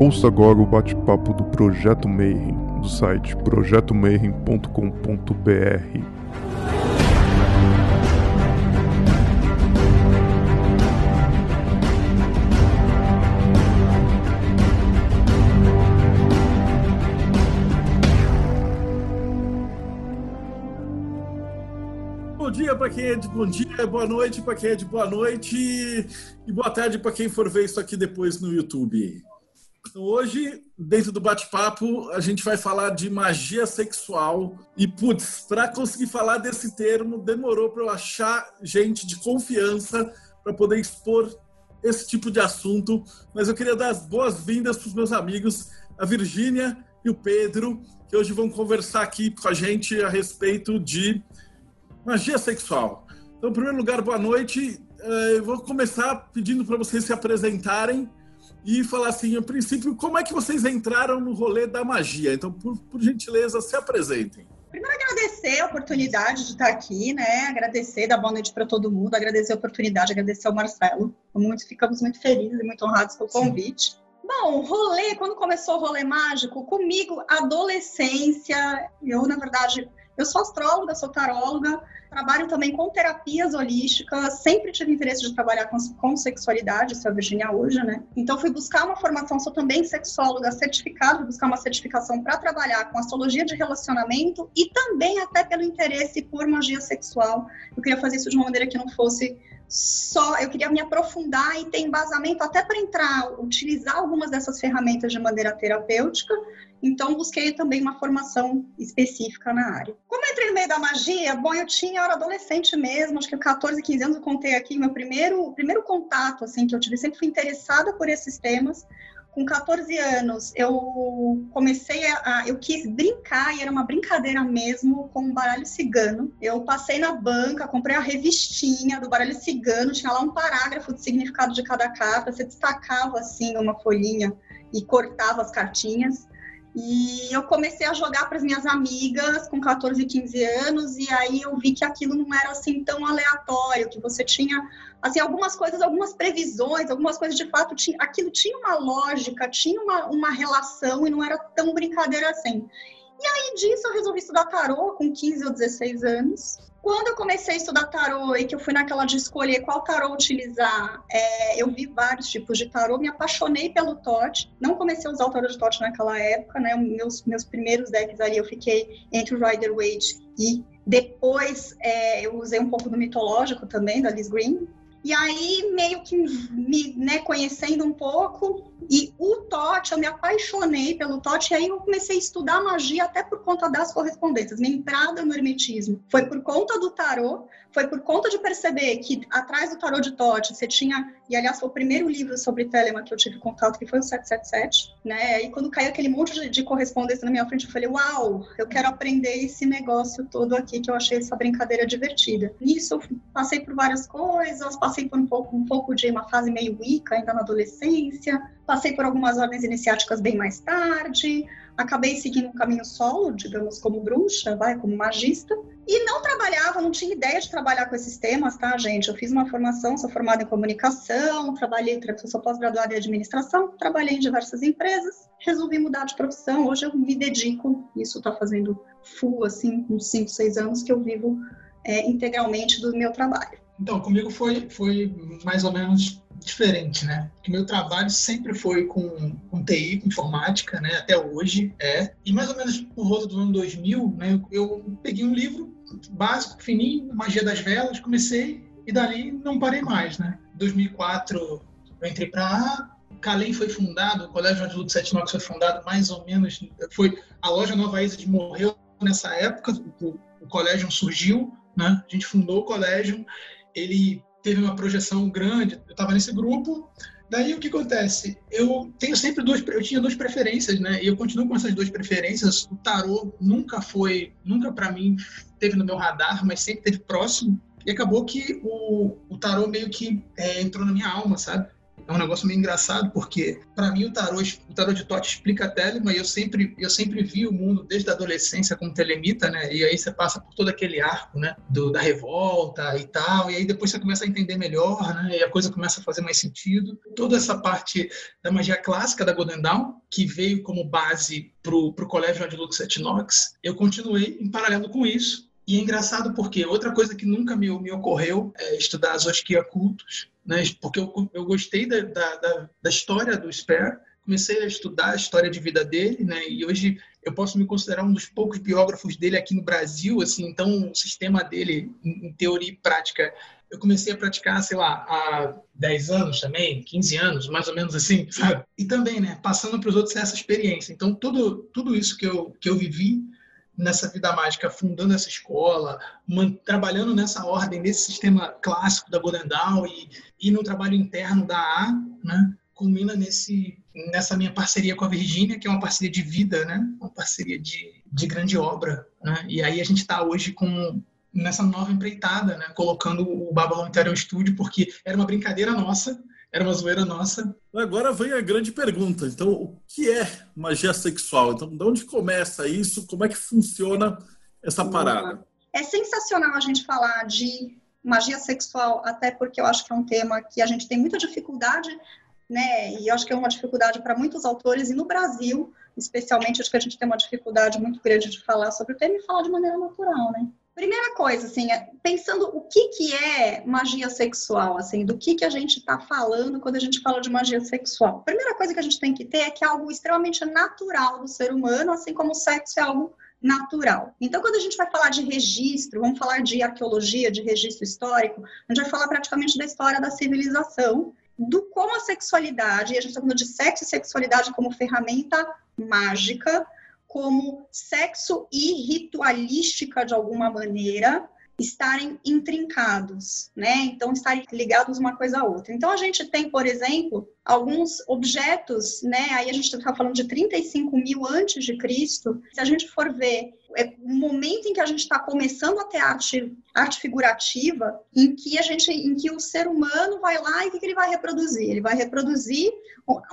Ouça agora o bate-papo do Projeto Mayhem, do site projetomayhem.com.br. Bom dia para quem é de bom dia, boa noite para quem é de boa noite e boa tarde para quem for ver isso aqui depois no YouTube. Então, hoje, dentro do bate-papo, a gente vai falar de magia sexual. E, putz, para conseguir falar desse termo, demorou para eu achar gente de confiança para poder expor esse tipo de assunto. Mas eu queria dar as boas-vindas para os meus amigos, a Virgínia e o Pedro, que hoje vão conversar aqui com a gente a respeito de magia sexual. Então, em primeiro lugar, boa noite. Eh, eu vou começar pedindo para vocês se apresentarem e falar assim, a princípio, como é que vocês entraram no rolê da magia? Então, por, por gentileza, se apresentem. Primeiro, agradecer a oportunidade de estar aqui, né? Agradecer, dar boa noite para todo mundo, agradecer a oportunidade, agradecer ao Marcelo. Muito, ficamos muito felizes e muito honrados com o convite. Sim. Bom, rolê, quando começou o rolê mágico, comigo, adolescência, eu, na verdade, eu sou astróloga, sou taróloga, trabalho também com terapias holísticas, sempre tive interesse de trabalhar com, com sexualidade, isso é a Virginia hoje, né? Então fui buscar uma formação, sou também sexóloga certificada, buscar uma certificação para trabalhar com astrologia de relacionamento e também até pelo interesse por magia sexual. Eu queria fazer isso de uma maneira que não fosse só eu queria me aprofundar e ter embasamento até para entrar, utilizar algumas dessas ferramentas de maneira terapêutica. Então, busquei também uma formação específica na área. Como entrei no meio da magia? Bom, eu tinha, eu era adolescente mesmo, acho que 14, 15 anos eu contei aqui, meu primeiro, primeiro contato, assim, que eu tive, sempre fui interessada por esses temas com 14 anos, eu comecei a, Eu quis brincar, e era uma brincadeira mesmo, com o baralho cigano. Eu passei na banca, comprei a revistinha do baralho cigano, tinha lá um parágrafo de significado de cada carta, você destacava assim uma folhinha e cortava as cartinhas. E eu comecei a jogar para as minhas amigas com 14, 15 anos, e aí eu vi que aquilo não era assim tão aleatório, que você tinha assim algumas coisas, algumas previsões, algumas coisas de fato, tinha, aquilo tinha uma lógica, tinha uma, uma relação e não era tão brincadeira assim. E aí disso eu resolvi estudar tarô com 15 ou 16 anos. Quando eu comecei a estudar tarô e que eu fui naquela de escolher qual tarô utilizar, é, eu vi vários tipos de tarô, me apaixonei pelo TOT. Não comecei a usar o tarô de TOT naquela época, né? Meus, meus primeiros decks ali eu fiquei entre o Rider Waite e depois é, eu usei um pouco do mitológico também, da Liz Green. E aí, meio que me né, conhecendo um pouco, e o Tote, eu me apaixonei pelo Tote, e aí eu comecei a estudar magia até por conta das correspondências. Minha entrada no hermetismo foi por conta do tarô, foi por conta de perceber que atrás do tarô de Tote você tinha, e aliás foi o primeiro livro sobre Telema que eu tive contato, que foi o 777, né? E quando caiu aquele monte de, de correspondência na minha frente, eu falei, uau, eu quero aprender esse negócio todo aqui, que eu achei essa brincadeira divertida. Nisso passei por várias coisas, passei por um pouco, um pouco de uma fase meio Wicca, ainda na adolescência, passei por algumas ordens iniciáticas bem mais tarde, acabei seguindo um caminho solo, digamos, como bruxa, vai, como magista, e não trabalhava, não tinha ideia de trabalhar com esses temas, tá, gente? Eu fiz uma formação, sou formada em comunicação, trabalhei, sou pós-graduada em administração, trabalhei em diversas empresas, resolvi mudar de profissão, hoje eu me dedico, isso está fazendo full, assim, uns 5, 6 anos que eu vivo é, integralmente do meu trabalho. Então, comigo foi, foi mais ou menos diferente, né? Porque meu trabalho sempre foi com, com TI, com informática, né? Até hoje é. E mais ou menos por volta do ano 2000, né? Eu, peguei um livro básico, fininho, Magia das Velas, comecei e dali não parei mais, né? Em 2004 eu entrei para A, Calem foi fundado, o Colégio Adulto Sete Knox foi fundado mais ou menos, foi a loja Nova Isis morreu nessa época, o, o colégio surgiu, né? A gente fundou o colégio ele teve uma projeção grande, eu estava nesse grupo. Daí o que acontece? Eu tenho sempre duas, eu tinha duas preferências, né? E eu continuo com essas duas preferências. O tarô nunca foi, nunca para mim teve no meu radar, mas sempre teve próximo. E acabou que o, o tarô meio que é, entrou na minha alma, sabe? É um negócio meio engraçado, porque para mim o tarô, o tarô de Tote explica a Telema e eu sempre, eu sempre vi o mundo desde a adolescência como telemita, né? E aí você passa por todo aquele arco, né? Do, da revolta e tal, e aí depois você começa a entender melhor, né? E a coisa começa a fazer mais sentido. Toda essa parte da magia clássica da Golden Dawn, que veio como base pro, pro colégio de Lux et Nox, eu continuei em paralelo com isso e é engraçado porque outra coisa que nunca me, me ocorreu é estudar Zosquia cultos, né? porque eu, eu gostei da, da, da, história do Spare, comecei a estudar a história de vida dele, né? e hoje eu posso me considerar um dos poucos biógrafos dele aqui no Brasil, assim, então o sistema dele, em teoria e prática, eu comecei a praticar, sei lá, há 10 anos também, 15 anos, mais ou menos assim, sabe? E também, né, passando para os outros essa experiência. Então, tudo, tudo isso que eu, que eu vivi nessa vida mágica, fundando essa escola, trabalhando nessa ordem, nesse sistema clássico da Golden e, e no trabalho interno da A, né, culmina nesse, nessa minha parceria com a Virgínia, que é uma parceria de vida, né, uma parceria de, de grande obra. Né, e aí a gente está hoje com nessa nova empreitada, né, colocando o Babylon Interior Studio, porque era uma brincadeira nossa, era uma zoeira nossa. Agora vem a grande pergunta. Então, o que é magia sexual? Então, de onde começa isso? Como é que funciona essa parada? É sensacional a gente falar de magia sexual, até porque eu acho que é um tema que a gente tem muita dificuldade, né? E eu acho que é uma dificuldade para muitos autores, e no Brasil, especialmente, acho que a gente tem uma dificuldade muito grande de falar sobre o tema e falar de maneira natural, né? Primeira coisa, assim, é, pensando o que, que é magia sexual, assim, do que, que a gente está falando quando a gente fala de magia sexual. Primeira coisa que a gente tem que ter é que é algo extremamente natural do ser humano, assim como o sexo é algo natural. Então, quando a gente vai falar de registro, vamos falar de arqueologia, de registro histórico, a gente vai falar praticamente da história da civilização, do como a sexualidade, e a gente está falando de sexo e sexualidade como ferramenta mágica, como sexo e ritualística de alguma maneira estarem intrincados, né? Então, estarem ligados uma coisa a outra. Então, a gente tem, por exemplo, alguns objetos, né? Aí a gente está falando de 35 mil antes de Cristo. Se a gente for ver é o momento em que a gente está começando a ter arte, arte figurativa, em que a gente, em que o ser humano vai lá e o que, que ele vai reproduzir? Ele vai reproduzir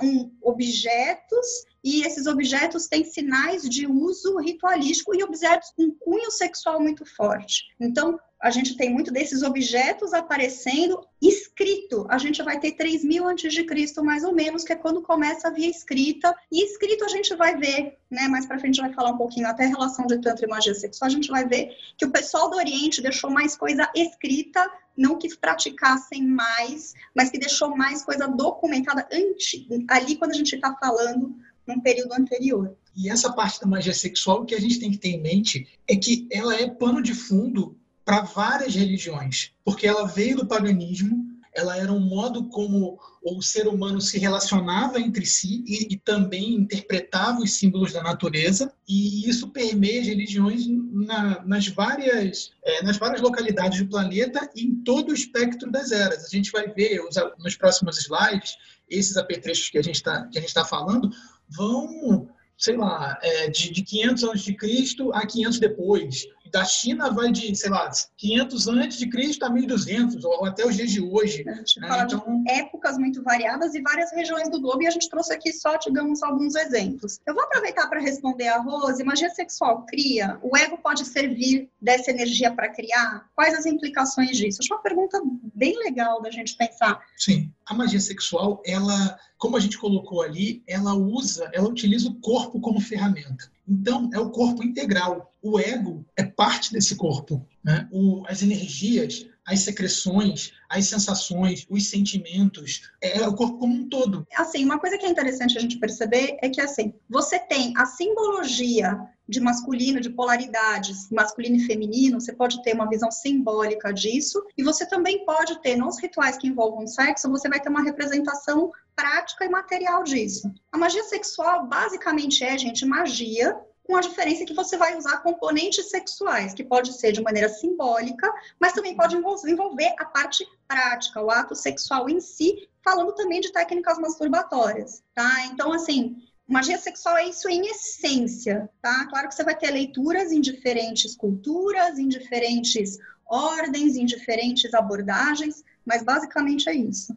um, objetos e esses objetos têm sinais de uso ritualístico e objetos com cunho sexual muito forte. Então, a gente tem muito desses objetos aparecendo escrito. A gente vai ter 3 mil antes de Cristo, mais ou menos, que é quando começa a via escrita. E escrito a gente vai ver, né? Mais para frente vai falar um pouquinho até a relação de tantra e magia sexual. A gente vai ver que o pessoal do Oriente deixou mais coisa escrita, não que praticassem mais, mas que deixou mais coisa documentada antes, ali quando a gente está falando num período anterior. E essa parte da magia sexual, o que a gente tem que ter em mente é que ela é pano de fundo para várias religiões, porque ela veio do paganismo, ela era um modo como o ser humano se relacionava entre si e, e, também interpretava os símbolos da natureza e isso permeia as religiões na, nas várias é, nas várias localidades do planeta e em todo o espectro das eras. A gente vai ver os, nos próximos slides esses apetrechos que a gente está está falando vão sei lá é, de, de 500 anos de Cristo a 500 depois da China vai de, sei lá, 500 antes de Cristo a 1200, ou até os dias de hoje. A gente né? fala então... de épocas muito variadas e várias regiões do globo, e a gente trouxe aqui só, digamos, alguns exemplos. Eu vou aproveitar para responder a Rose. Magia sexual cria? O ego pode servir dessa energia para criar? Quais as implicações disso? Acho uma pergunta bem legal da gente pensar. Sim, a magia sexual, ela, como a gente colocou ali, ela usa, ela utiliza o corpo como ferramenta. Então, é o corpo integral. O ego é parte desse corpo. Né? O, as energias, as secreções, as sensações, os sentimentos, é o corpo como um todo. Assim, uma coisa que é interessante a gente perceber é que assim, você tem a simbologia de masculino, de polaridades, masculino e feminino, você pode ter uma visão simbólica disso, e você também pode ter, nos rituais que envolvam sexo, você vai ter uma representação prática e material disso. A magia sexual basicamente é, gente, magia com a diferença que você vai usar componentes sexuais, que pode ser de maneira simbólica, mas também pode envolver a parte prática, o ato sexual em si, falando também de técnicas masturbatórias, tá? Então, assim, magia sexual é isso em essência, tá? Claro que você vai ter leituras em diferentes culturas, em diferentes ordens, em diferentes abordagens, mas basicamente é isso.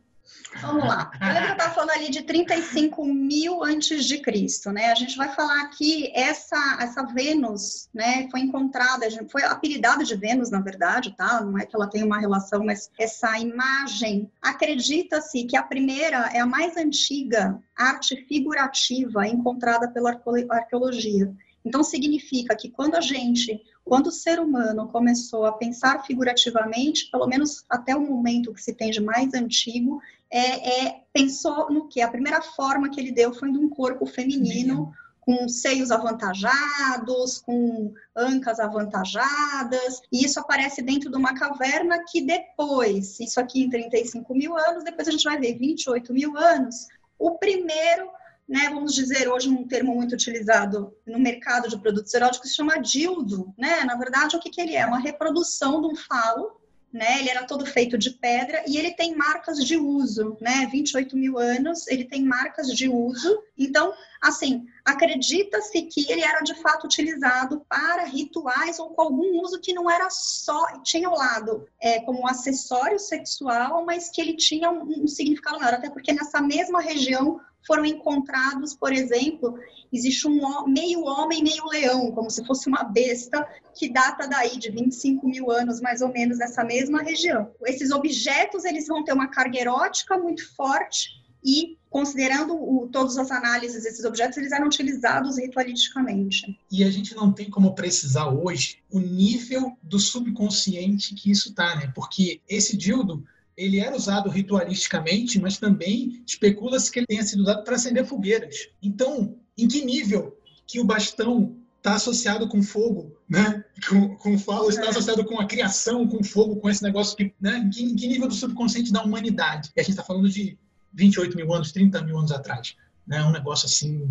Vamos lá. Que eu estava falando ali de 35 mil antes de Cristo, né? A gente vai falar aqui essa essa Vênus, né? Foi encontrada, foi apelidada de Vênus, na verdade, tá? Não é que ela tem uma relação, mas essa imagem acredita-se que a primeira é a mais antiga arte figurativa encontrada pela arqueologia. Então significa que quando a gente quando o ser humano começou a pensar figurativamente, pelo menos até o momento que se tem de mais antigo, é, é, pensou no que? A primeira forma que ele deu foi de um corpo feminino, com seios avantajados, com ancas avantajadas, e isso aparece dentro de uma caverna que depois, isso aqui em 35 mil anos, depois a gente vai ver 28 mil anos, o primeiro né, vamos dizer hoje um termo muito utilizado no mercado de produtos eróticos se chama dildo, né? Na verdade, o que, que ele é? Uma reprodução de um falo, né? Ele era todo feito de pedra e ele tem marcas de uso, né? 28 mil anos, ele tem marcas de uso. Então, assim, acredita-se que ele era de fato utilizado para rituais ou com algum uso que não era só, tinha o lado é, como um acessório sexual, mas que ele tinha um, um significado maior, até porque nessa mesma região foram encontrados, por exemplo, existe um meio homem, meio leão, como se fosse uma besta, que data daí de 25 mil anos, mais ou menos, nessa mesma região. Esses objetos, eles vão ter uma carga erótica muito forte e, considerando o, todas as análises desses objetos, eles eram utilizados ritualisticamente. E a gente não tem como precisar hoje o nível do subconsciente que isso está, né? Porque esse dildo ele era usado ritualisticamente, mas também especula-se que ele tenha sido usado para acender fogueiras. Então, em que nível que o bastão está associado com fogo, né? Com, com falo, está é. associado com a criação, com fogo, com esse negócio que, né? Em que, em que nível do subconsciente da humanidade? E a gente está falando de 28 mil anos, 30 mil anos atrás, né? Um negócio assim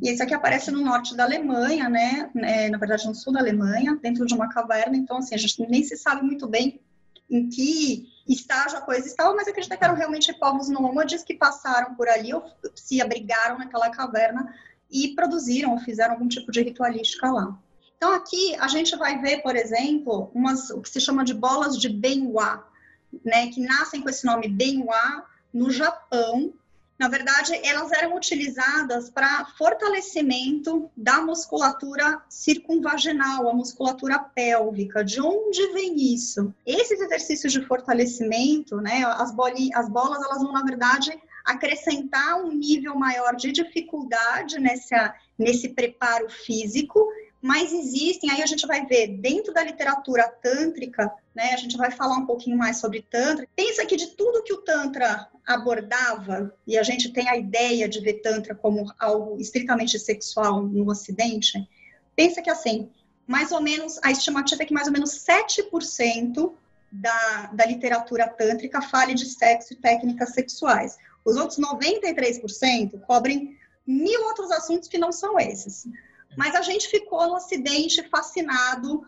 e esse aqui aparece no norte da Alemanha, né? É, na verdade, no sul da Alemanha, dentro de uma caverna. Então, assim, a gente nem se sabe muito bem em que estágio a coisa estava, mas acredita que eram realmente povos nômades que passaram por ali ou se abrigaram naquela caverna e produziram ou fizeram algum tipo de ritualística lá. Então aqui a gente vai ver, por exemplo, umas, o que se chama de bolas de Benhua, né, que nascem com esse nome Benhua no Japão, na verdade, elas eram utilizadas para fortalecimento da musculatura circunvaginal, a musculatura pélvica. De onde vem isso? Esses exercícios de fortalecimento, né, as, bolinhas, as bolas, elas vão, na verdade, acrescentar um nível maior de dificuldade nessa, nesse preparo físico mas existem, aí a gente vai ver dentro da literatura tântrica, né, a gente vai falar um pouquinho mais sobre Tantra. Pensa que de tudo que o Tantra abordava, e a gente tem a ideia de ver Tantra como algo estritamente sexual no Ocidente, pensa que assim, mais ou menos, a estimativa é que mais ou menos 7% da, da literatura tântrica fale de sexo e técnicas sexuais. Os outros 93% cobrem mil outros assuntos que não são esses. Mas a gente ficou no Ocidente fascinado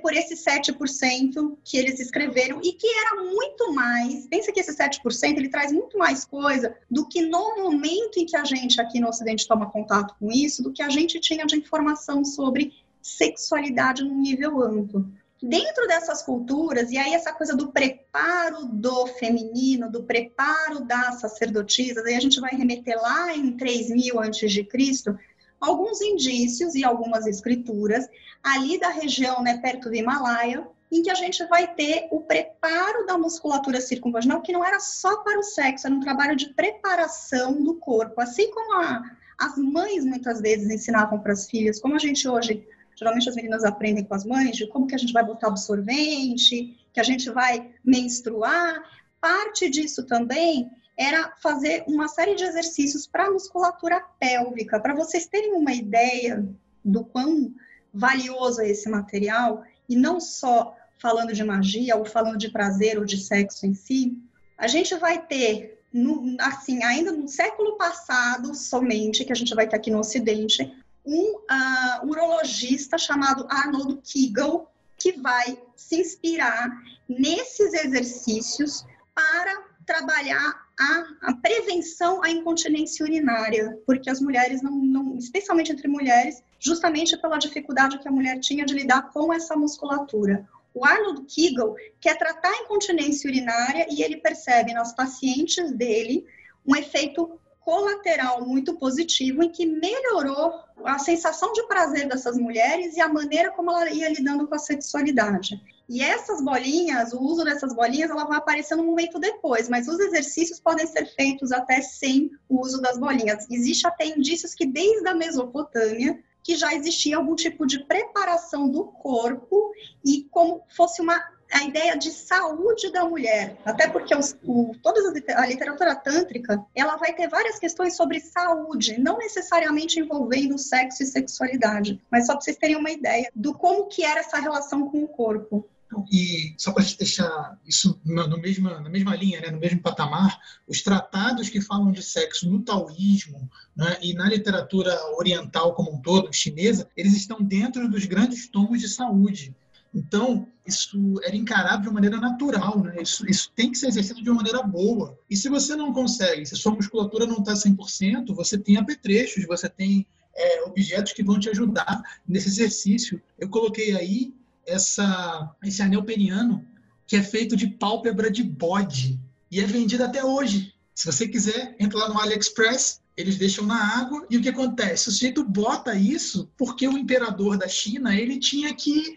por esse 7% que eles escreveram e que era muito mais. Pensa que esse 7% ele traz muito mais coisa do que no momento em que a gente aqui no Ocidente toma contato com isso, do que a gente tinha de informação sobre sexualidade no nível amplo. Dentro dessas culturas, e aí essa coisa do preparo do feminino, do preparo das sacerdotisas, aí a gente vai remeter lá em 3000 antes de Cristo, alguns indícios e algumas escrituras ali da região, né, perto do Himalaia, em que a gente vai ter o preparo da musculatura circunvaginal, que não era só para o sexo, era um trabalho de preparação do corpo, assim como a, as mães muitas vezes ensinavam para as filhas, como a gente hoje, geralmente as meninas aprendem com as mães, de como que a gente vai botar absorvente, que a gente vai menstruar, parte disso também era fazer uma série de exercícios para a musculatura pélvica. Para vocês terem uma ideia do quão valioso é esse material, e não só falando de magia, ou falando de prazer ou de sexo em si, a gente vai ter, no, assim, ainda no século passado somente, que a gente vai ter aqui no Ocidente, um uh, urologista chamado Arnold Kegel, que vai se inspirar nesses exercícios para trabalhar a, a, prevenção à incontinência urinária, porque as mulheres não, não, especialmente entre mulheres, justamente pela dificuldade que a mulher tinha de lidar com essa musculatura. O Arnold Kegel quer tratar a incontinência urinária e ele percebe nas pacientes dele um efeito colateral muito positivo em que melhorou a sensação de prazer dessas mulheres e a maneira como ela ia lidando com a sexualidade. E essas bolinhas, o uso dessas bolinhas, ela vai aparecer no momento depois, mas os exercícios podem ser feitos até sem o uso das bolinhas. Existe até indícios que desde a Mesopotâmia que já existia algum tipo de preparação do corpo e como fosse uma a ideia de saúde da mulher, até porque os, o, toda a literatura tântrica ela vai ter várias questões sobre saúde, não necessariamente envolvendo sexo e sexualidade, mas só para vocês terem uma ideia do como que era essa relação com o corpo. E só para deixar isso no, no mesma, na mesma linha, né, no mesmo patamar, os tratados que falam de sexo no taoísmo né, e na literatura oriental como um todo, chinesa, eles estão dentro dos grandes tomos de saúde. Então, isso era encarado de uma maneira natural, né? Isso, isso tem que ser exercido de uma maneira boa. E se você não consegue, se sua musculatura não está 100%, você tem apetrechos, você tem é, objetos que vão te ajudar nesse exercício. Eu coloquei aí essa, esse anel peniano que é feito de pálpebra de bode e é vendido até hoje. Se você quiser, entra lá no AliExpress, eles deixam na água e o que acontece? O sujeito bota isso porque o imperador da China ele tinha que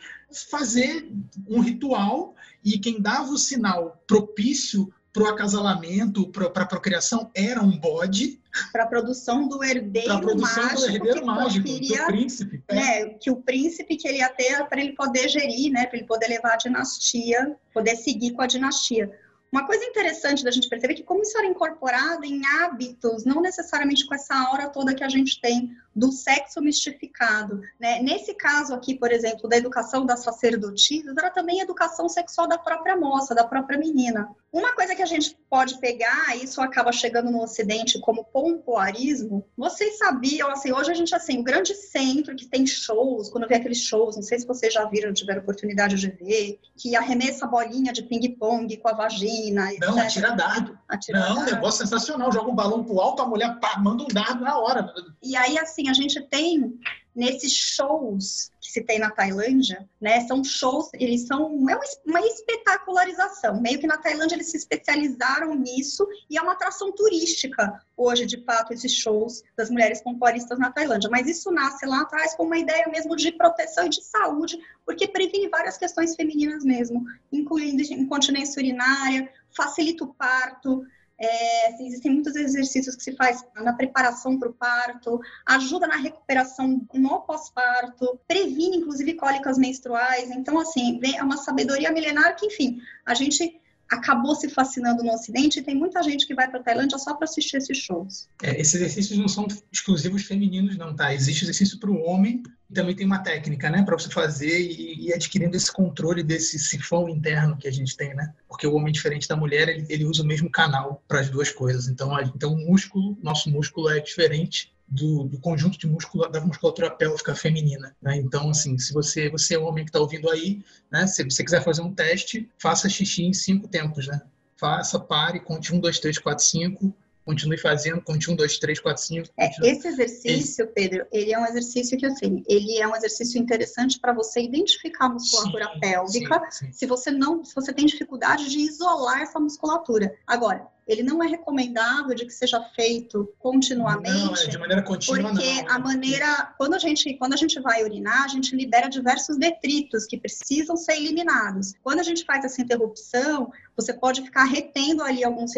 fazer um ritual e quem dava o sinal propício para o acasalamento, para a procriação, era um bode. Para a produção do herdeiro produção mágico. Do herdeiro mágico, queria, do príncipe. É. Né, que o príncipe que ele ia ter para ele poder gerir, né, para ele poder levar a dinastia, poder seguir com a dinastia. Uma coisa interessante da gente perceber é que como isso era incorporado em hábitos, não necessariamente com essa aura toda que a gente tem do sexo mistificado. Né? Nesse caso aqui, por exemplo, da educação das sacerdotisas, era também educação sexual da própria moça, da própria menina. Uma coisa que a gente pode pegar, isso acaba chegando no Ocidente como pompoarismo, vocês sabiam, assim, hoje a gente, assim, o grande centro que tem shows, quando vê aqueles shows, não sei se vocês já viram, tiveram oportunidade de ver, que arremessa a bolinha de ping-pong com a vagina, não, atira dardo. Atira não, dardo. negócio sensacional. Joga um balão pro alto, a mulher pá, manda um dardo na hora. E aí, assim, a gente tem nesses shows que se tem na Tailândia, né? São shows, eles são é uma espetacularização. Meio que na Tailândia eles se especializaram nisso e é uma atração turística hoje, de fato, esses shows das mulheres pompoaristas na Tailândia. Mas isso nasce lá atrás com uma ideia mesmo de proteção e de saúde, porque previne várias questões femininas mesmo, incluindo incontinência urinária, facilita o parto, é, assim, existem muitos exercícios que se faz na preparação para o parto, ajuda na recuperação no pós-parto, previne inclusive cólicas menstruais. Então, assim, é uma sabedoria milenar que, enfim, a gente acabou se fascinando no Ocidente e tem muita gente que vai para a Tailândia só para assistir esses shows. É, esses exercícios não são exclusivos femininos, não, tá? Existe exercício para o homem e também tem uma técnica, né, para você fazer e, e adquirindo esse controle desse sifão interno que a gente tem, né? Porque o homem, diferente da mulher, ele, ele usa o mesmo canal para as duas coisas. Então, a, então, o músculo, nosso músculo é diferente do, do, conjunto de músculo da musculatura pélvica feminina. Né? Então, assim, se você, você é homem que está ouvindo aí, né? se você quiser fazer um teste, faça xixi em cinco tempos. Né? Faça, pare, conte um, dois, três, quatro, cinco, continue fazendo, conte um, dois, três, quatro, cinco. É, esse exercício, Pedro, ele é um exercício que, assim, ele é um exercício interessante para você identificar a musculatura sim, pélvica, sim, sim. se você não, se você tem dificuldade de isolar essa musculatura. Agora, ele não é recomendável de que seja feito continuamente. Não, é de maneira contínua, porque não. a maneira, quando a gente, quando a gente vai urinar, a gente libera diversos detritos que precisam ser eliminados. Quando a gente faz essa interrupção, você pode ficar retendo ali alguns,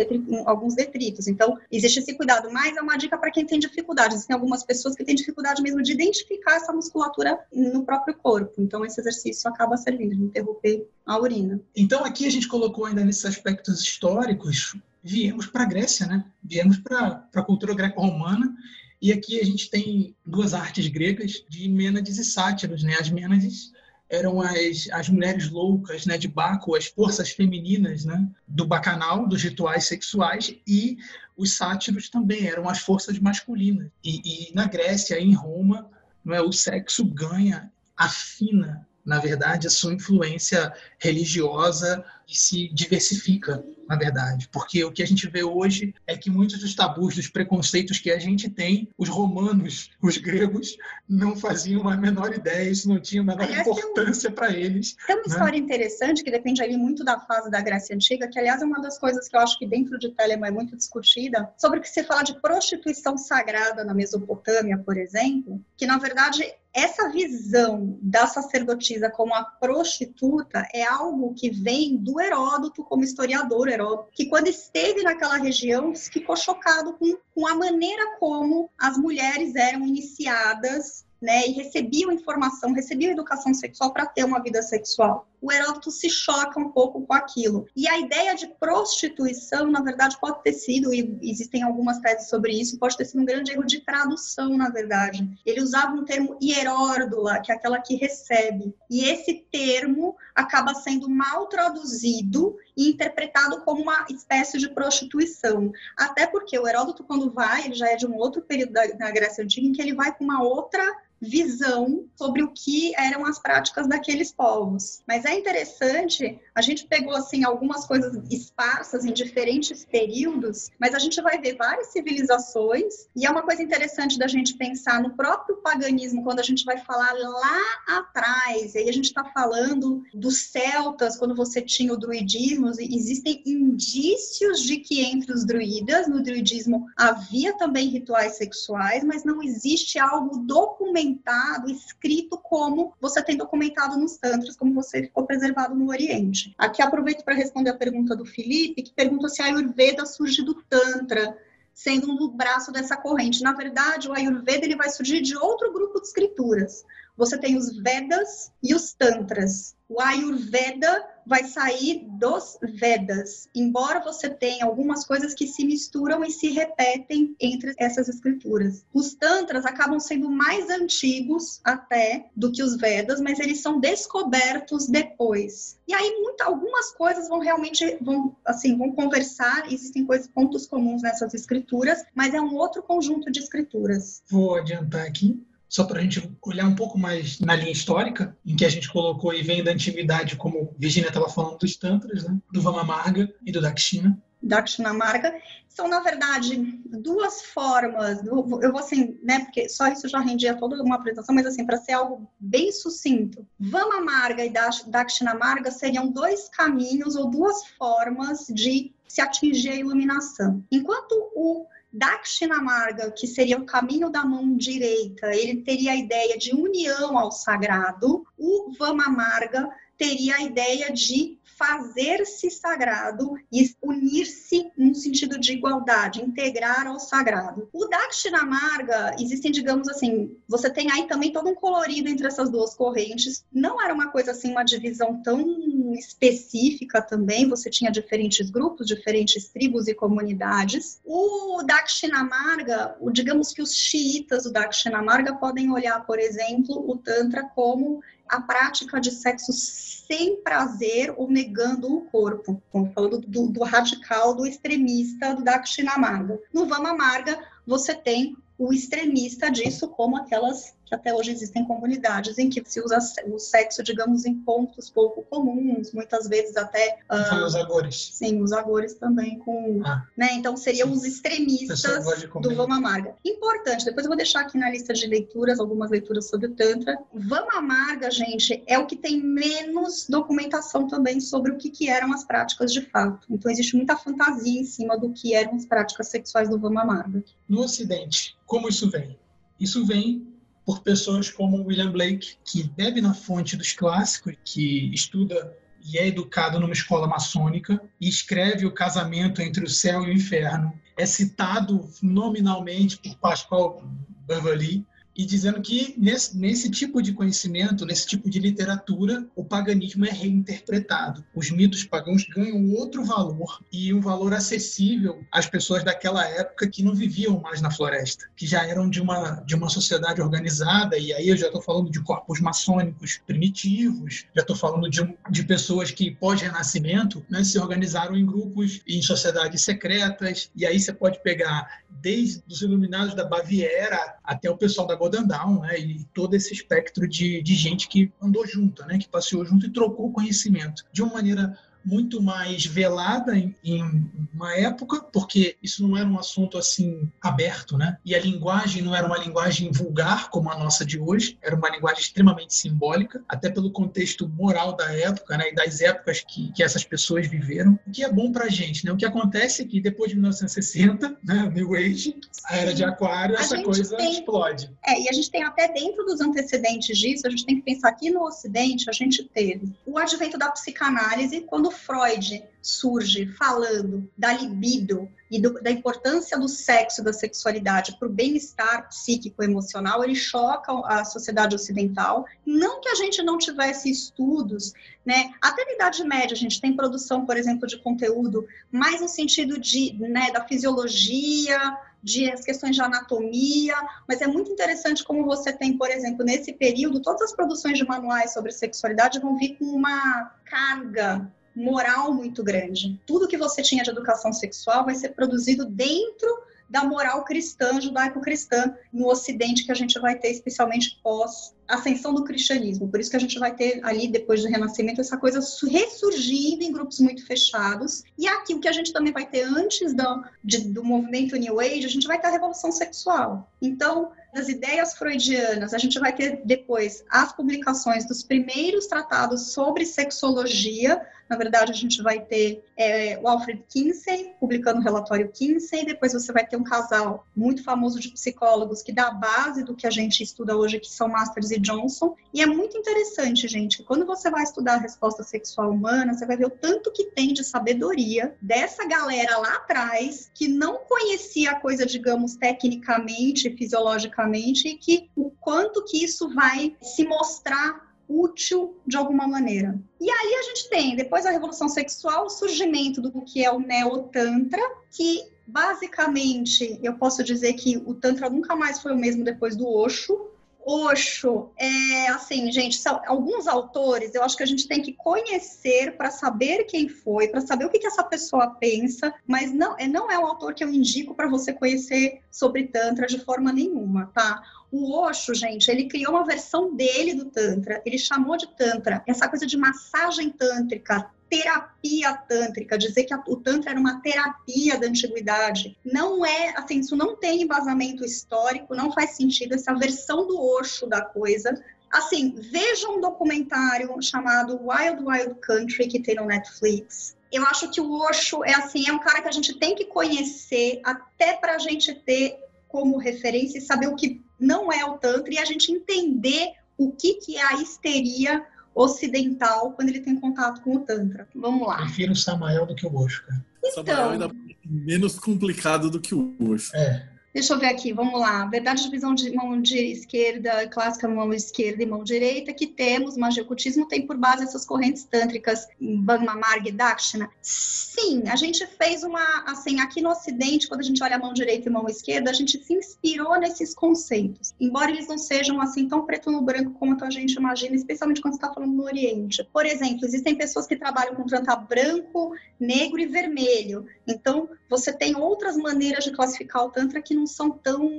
alguns detritos. Então, existe esse cuidado, mas é uma dica para quem tem dificuldade. Existem algumas pessoas que têm dificuldade mesmo de identificar essa musculatura no próprio corpo. Então, esse exercício acaba servindo de interromper a urina. Então, aqui a gente colocou ainda nesses aspectos históricos viemos para a Grécia, né? Viemos para a cultura greco-romana e aqui a gente tem duas artes gregas de Mênades e Sátiros, né? As Mênades eram as, as mulheres loucas, né, de Baco, as forças femininas, né, do bacanal, dos rituais sexuais, e os sátiros também eram as forças masculinas. E, e na Grécia, em Roma, não é, o sexo ganha, afina, na verdade, a sua influência religiosa e se diversifica na verdade, porque o que a gente vê hoje é que muitos dos tabus, dos preconceitos que a gente tem, os romanos, os gregos, não faziam a menor ideia, isso não tinha a menor aliás, importância para eles. Tem uma né? história interessante que depende ali muito da fase da Grécia Antiga, que aliás é uma das coisas que eu acho que dentro de Telema é muito discutida, sobre o que se fala de prostituição sagrada na Mesopotâmia, por exemplo, que na verdade essa visão da sacerdotisa como a prostituta é algo que vem do Heródoto, como historiador Heródoto, que quando esteve naquela região ficou chocado com, com a maneira como as mulheres eram iniciadas né, e recebiam informação, recebiam educação sexual para ter uma vida sexual o Heródoto se choca um pouco com aquilo. E a ideia de prostituição, na verdade, pode ter sido, e existem algumas teses sobre isso, pode ter sido um grande erro de tradução, na verdade. Ele usava um termo hierórdula, que é aquela que recebe. E esse termo acaba sendo mal traduzido e interpretado como uma espécie de prostituição. Até porque o Heródoto, quando vai, ele já é de um outro período da, da Grécia Antiga, em que ele vai com uma outra visão sobre o que eram as práticas daqueles povos. Mas é interessante, a gente pegou assim algumas coisas esparsas em diferentes períodos, mas a gente vai ver várias civilizações e é uma coisa interessante da gente pensar no próprio paganismo quando a gente vai falar lá atrás. E aí a gente está falando dos celtas, quando você tinha o druidismo, existem indícios de que entre os druidas, no druidismo havia também rituais sexuais, mas não existe algo documentado documentado, escrito como você tem documentado nos tantras, como você ficou preservado no Oriente. Aqui aproveito para responder a pergunta do Felipe, que pergunta se a Ayurveda surge do Tantra sendo um braço dessa corrente. Na verdade, o Ayurveda ele vai surgir de outro grupo de escrituras. Você tem os Vedas e os Tantras. O Ayurveda vai sair dos Vedas, embora você tenha algumas coisas que se misturam e se repetem entre essas escrituras. Os Tantras acabam sendo mais antigos até do que os Vedas, mas eles são descobertos depois. E aí muita, algumas coisas vão realmente vão assim vão conversar. Existem coisas pontos comuns nessas escrituras, mas é um outro conjunto de escrituras. Vou adiantar aqui só para a gente olhar um pouco mais na linha histórica, em que a gente colocou e vem da antiguidade, como Virginia estava falando dos Tantras, né? do Vamamarga e do Dakshina. Dakshinamarga, são, na verdade, duas formas, eu vou assim, né, porque só isso já rendia toda uma apresentação, mas assim, para ser algo bem sucinto, Vamamarga e Dakshinamarga seriam dois caminhos ou duas formas de se atingir a iluminação. Enquanto o Dakshinamarga, que seria o caminho da mão direita, ele teria a ideia de união ao sagrado. O Vamamarga teria a ideia de fazer-se sagrado e unir-se num sentido de igualdade, integrar ao sagrado. O Dakshinamurga, existem, digamos assim, você tem aí também todo um colorido entre essas duas correntes. Não era uma coisa assim, uma divisão tão específica também, você tinha diferentes grupos, diferentes tribos e comunidades. O Dakshinamurga, o, digamos que os xiitas do Dakshinamurga podem olhar, por exemplo, o Tantra como a prática de sexo sem prazer ou negando o corpo. Estamos falando do, do, radical, do extremista do Dakshinamurga. No Vama Marga, você tem o extremista disso, como aquelas que até hoje existem comunidades em que se usa o sexo, digamos, em pontos pouco comuns, muitas vezes até... Uh, os agores. Sim, os agores também com... Ah, né? Então, seriam os extremistas do Vama Marga. Importante, depois eu vou deixar aqui na lista de leituras, algumas leituras sobre o Tantra. Vama Marga, gente, é o que tem menos documentação também sobre o que, que eram as práticas de fato. Então, existe muita fantasia em cima do que eram as práticas sexuais do Vama Marga. No Ocidente, como isso vem? Isso vem por pessoas como William Blake, que bebe na fonte dos clássicos, que estuda e é educado numa escola maçônica e escreve o casamento entre o céu e o inferno. É citado nominalmente por Pascal Beverly e dizendo que nesse, nesse tipo de conhecimento, nesse tipo de literatura, o paganismo é reinterpretado. Os mitos pagãos ganham outro valor e um valor acessível às pessoas daquela época que não viviam mais na floresta, que já eram de uma, de uma sociedade organizada, e aí eu já estou falando de corpos maçônicos primitivos, já estou falando de, de pessoas que, pós-renascimento, né, se organizaram em grupos, em sociedades secretas, e aí você pode pegar desde os iluminados da Baviera até o pessoal da Golden Dawn, né, e todo esse espectro de, de gente que andou junto, né, que passeou junto e trocou conhecimento de uma maneira muito mais velada em, em, uma época, porque isso não era um assunto assim aberto, né? E a linguagem não era uma linguagem vulgar como a nossa de hoje, era uma linguagem extremamente simbólica, até pelo contexto moral da época, né? E das épocas que, que essas pessoas viveram. O que é bom pra gente, né? O que acontece é que depois de 1960, né? New Age, a era de Aquário, a essa coisa tem... explode. É, e a gente tem até dentro dos antecedentes disso, a gente tem que pensar aqui no Ocidente, a gente teve o advento da psicanálise, quando Freud surge falando da libido e do, da importância do sexo, da sexualidade para o bem-estar psíquico-emocional, ele choca a sociedade ocidental. Não que a gente não tivesse estudos, né? Até na Idade Média a gente tem produção, por exemplo, de conteúdo mais no sentido de, né, da fisiologia, de as questões de anatomia, mas é muito interessante como você tem, por exemplo, nesse período, todas as produções de manuais sobre sexualidade vão vir com uma carga moral muito grande. Tudo que você tinha de educação sexual vai ser produzido dentro da moral cristã, judaico-cristã, no Ocidente, que a gente vai ter, especialmente pós ascensão do cristianismo. Por isso que a gente vai ter ali, depois do Renascimento, essa coisa ressurgindo em grupos muito fechados. E aqui, o que a gente também vai ter antes do, de, do movimento New Age, a gente vai ter a revolução sexual. Então, das ideias freudianas, a gente vai ter depois as publicações dos primeiros tratados sobre sexologia. Na verdade, a gente vai ter é, o Alfred Kinsey publicando o relatório Kinsey. Depois você vai ter um casal muito famoso de psicólogos que dá a base do que a gente estuda hoje, que são Masters e Johnson. E é muito interessante, gente, que quando você vai estudar a resposta sexual humana, você vai ver o tanto que tem de sabedoria dessa galera lá atrás que não conhecia a coisa, digamos, tecnicamente, fisiologicamente, e que o quanto que isso vai se mostrar útil de alguma maneira. E aí a gente tem, depois da revolução sexual, o surgimento do que é o neotantra, que basicamente eu posso dizer que o tantra nunca mais foi o mesmo depois do Osho, Osho, é assim, gente, são alguns autores, eu acho que a gente tem que conhecer para saber quem foi, para saber o que, que essa pessoa pensa, mas não é, não é um autor que eu indico para você conhecer sobre Tantra de forma nenhuma, tá? O Osho, gente, ele criou uma versão dele do Tantra, ele chamou de Tantra, essa coisa de massagem tântrica, terapia tântrica, dizer que o tantra era uma terapia da antiguidade. Não é, assim, isso não tem embasamento histórico, não faz sentido essa versão do Osho da coisa. Assim, veja um documentário chamado Wild Wild Country que tem no Netflix. Eu acho que o Osho é assim, é um cara que a gente tem que conhecer até para a gente ter como referência e saber o que não é o tantra e a gente entender o que, que é a histeria ocidental quando ele tem contato com o Tantra. Vamos lá. Prefiro o Samael do que o Osho, cara. Então, Samael ainda é menos complicado do que o Osho. É. Deixa eu ver aqui, vamos lá. Verdade, divisão de mão de esquerda, clássica mão esquerda e mão direita, que temos, mas o ocultismo tem por base essas correntes tântricas, Bhagma Marga e Dakshina. Sim, a gente fez uma, assim, aqui no Ocidente, quando a gente olha a mão direita e mão esquerda, a gente se inspirou nesses conceitos, embora eles não sejam, assim, tão preto no branco como a gente imagina, especialmente quando está falando no Oriente. Por exemplo, existem pessoas que trabalham com planta branco, negro e vermelho. Então, você tem outras maneiras de classificar o Tantra que não não são tão,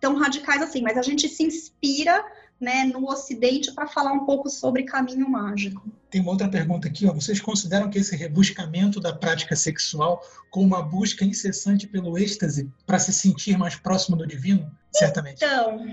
tão radicais assim, mas a gente se inspira né, no Ocidente para falar um pouco sobre caminho mágico. Tem uma outra pergunta aqui, ó. Vocês consideram que esse rebuscamento da prática sexual como uma busca incessante pelo êxtase para se sentir mais próximo do divino? Certamente. Então,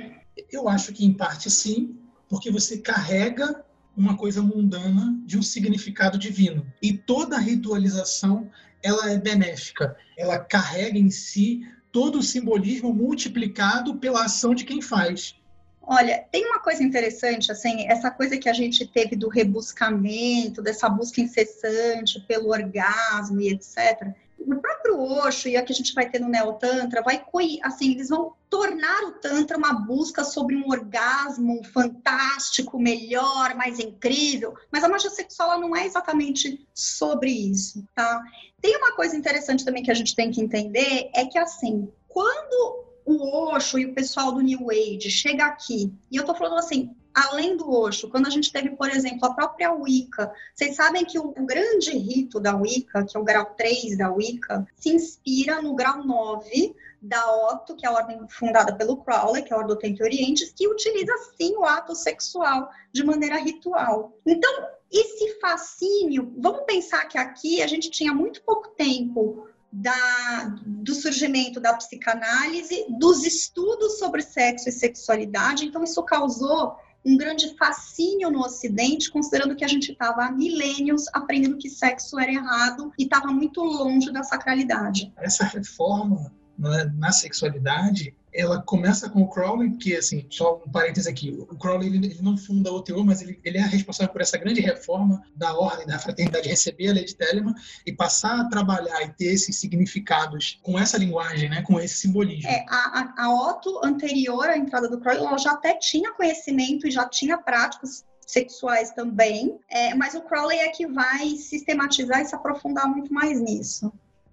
eu acho que em parte sim, porque você carrega uma coisa mundana de um significado divino. E toda ritualização ela é benéfica. Ela carrega em si todo o simbolismo multiplicado pela ação de quem faz. Olha, tem uma coisa interessante, assim, essa coisa que a gente teve do rebuscamento, dessa busca incessante pelo orgasmo e etc. O próprio Osho e a que a gente vai ter no Neotantra vai, assim, eles vão tornar o Tantra uma busca sobre um orgasmo fantástico, melhor, mais incrível, mas a magia sexual não é exatamente sobre isso, tá? Tem uma coisa interessante também que a gente tem que entender, é que assim, quando o Osho e o pessoal do New Age chega aqui, e eu tô falando assim, além do Osho, quando a gente teve, por exemplo, a própria Wicca, vocês sabem que o grande rito da Wicca, que é o grau 3 da Wicca, se inspira no grau 9 da Otto, que é a ordem fundada pelo Crowley, que é a Ordem do Oriente, que utiliza sim o ato sexual de maneira ritual. Então, esse fascínio, vamos pensar que aqui a gente tinha muito pouco tempo da, do surgimento da psicanálise, dos estudos sobre sexo e sexualidade, então isso causou um grande fascínio no Ocidente, considerando que a gente estava há milênios aprendendo que sexo era errado e estava muito longe da sacralidade. Essa reforma né, na sexualidade ela começa com o Crowley, que, assim, só um parênteses aqui, o Crowley ele, ele não funda o OTO, mas ele, ele, é responsável por essa grande reforma da ordem da fraternidade, receber a lei de Telemann e passar a trabalhar e ter esses significados com essa linguagem, né, com esse simbolismo. É, a, a, anterior à entrada do Crowley, ela já até tinha conhecimento e já tinha práticas sexuais também, é, mas o Crowley é que vai sistematizar e se aprofundar muito mais nisso.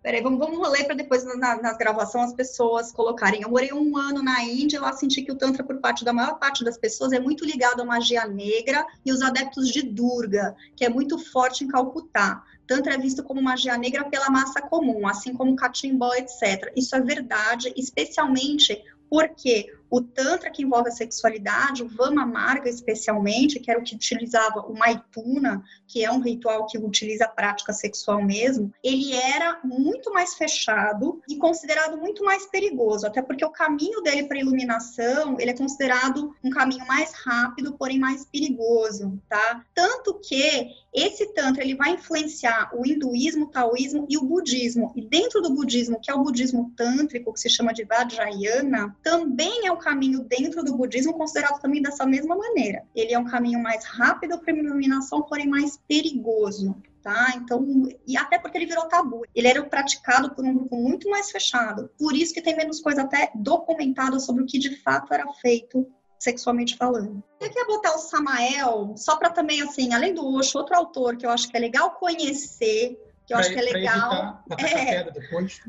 Peraí, vamos, vamos ler para depois na, na gravação as pessoas colocarem. Eu morei um ano na Índia, lá senti que o Tantra, por parte da maior parte das pessoas, é muito ligado à magia negra e os adeptos de Durga, que é muito forte em Calcutá. Tantra é visto como magia negra pela massa comum, assim como catimbó, etc. Isso é verdade, especialmente porque o Tantra, que envolve a sexualidade, o Vama Marga, especialmente, que era o que utilizava o Maituna, que é um ritual que utiliza a prática sexual mesmo, ele era muito mais fechado e considerado muito mais perigoso, até porque o caminho dele para iluminação, ele é considerado um caminho mais rápido, porém mais perigoso, tá? Tanto que esse Tantra, ele vai influenciar o hinduísmo, o taoísmo e o budismo. E dentro do budismo, que é o budismo tântrico, que se chama de Vajrayana, também é um caminho dentro do budismo considerado também dessa mesma maneira. Ele é um caminho mais rápido para a iluminação, porém mais perigoso. Tá? Então, e até porque ele virou tabu. Ele era praticado por um grupo muito mais fechado. Por isso que tem menos coisa até documentada sobre o que de fato era feito sexualmente falando. Eu queria botar o Samael, só para também, assim, além do Osho, outro autor que eu acho que é legal conhecer, que eu pra, acho que é legal. é,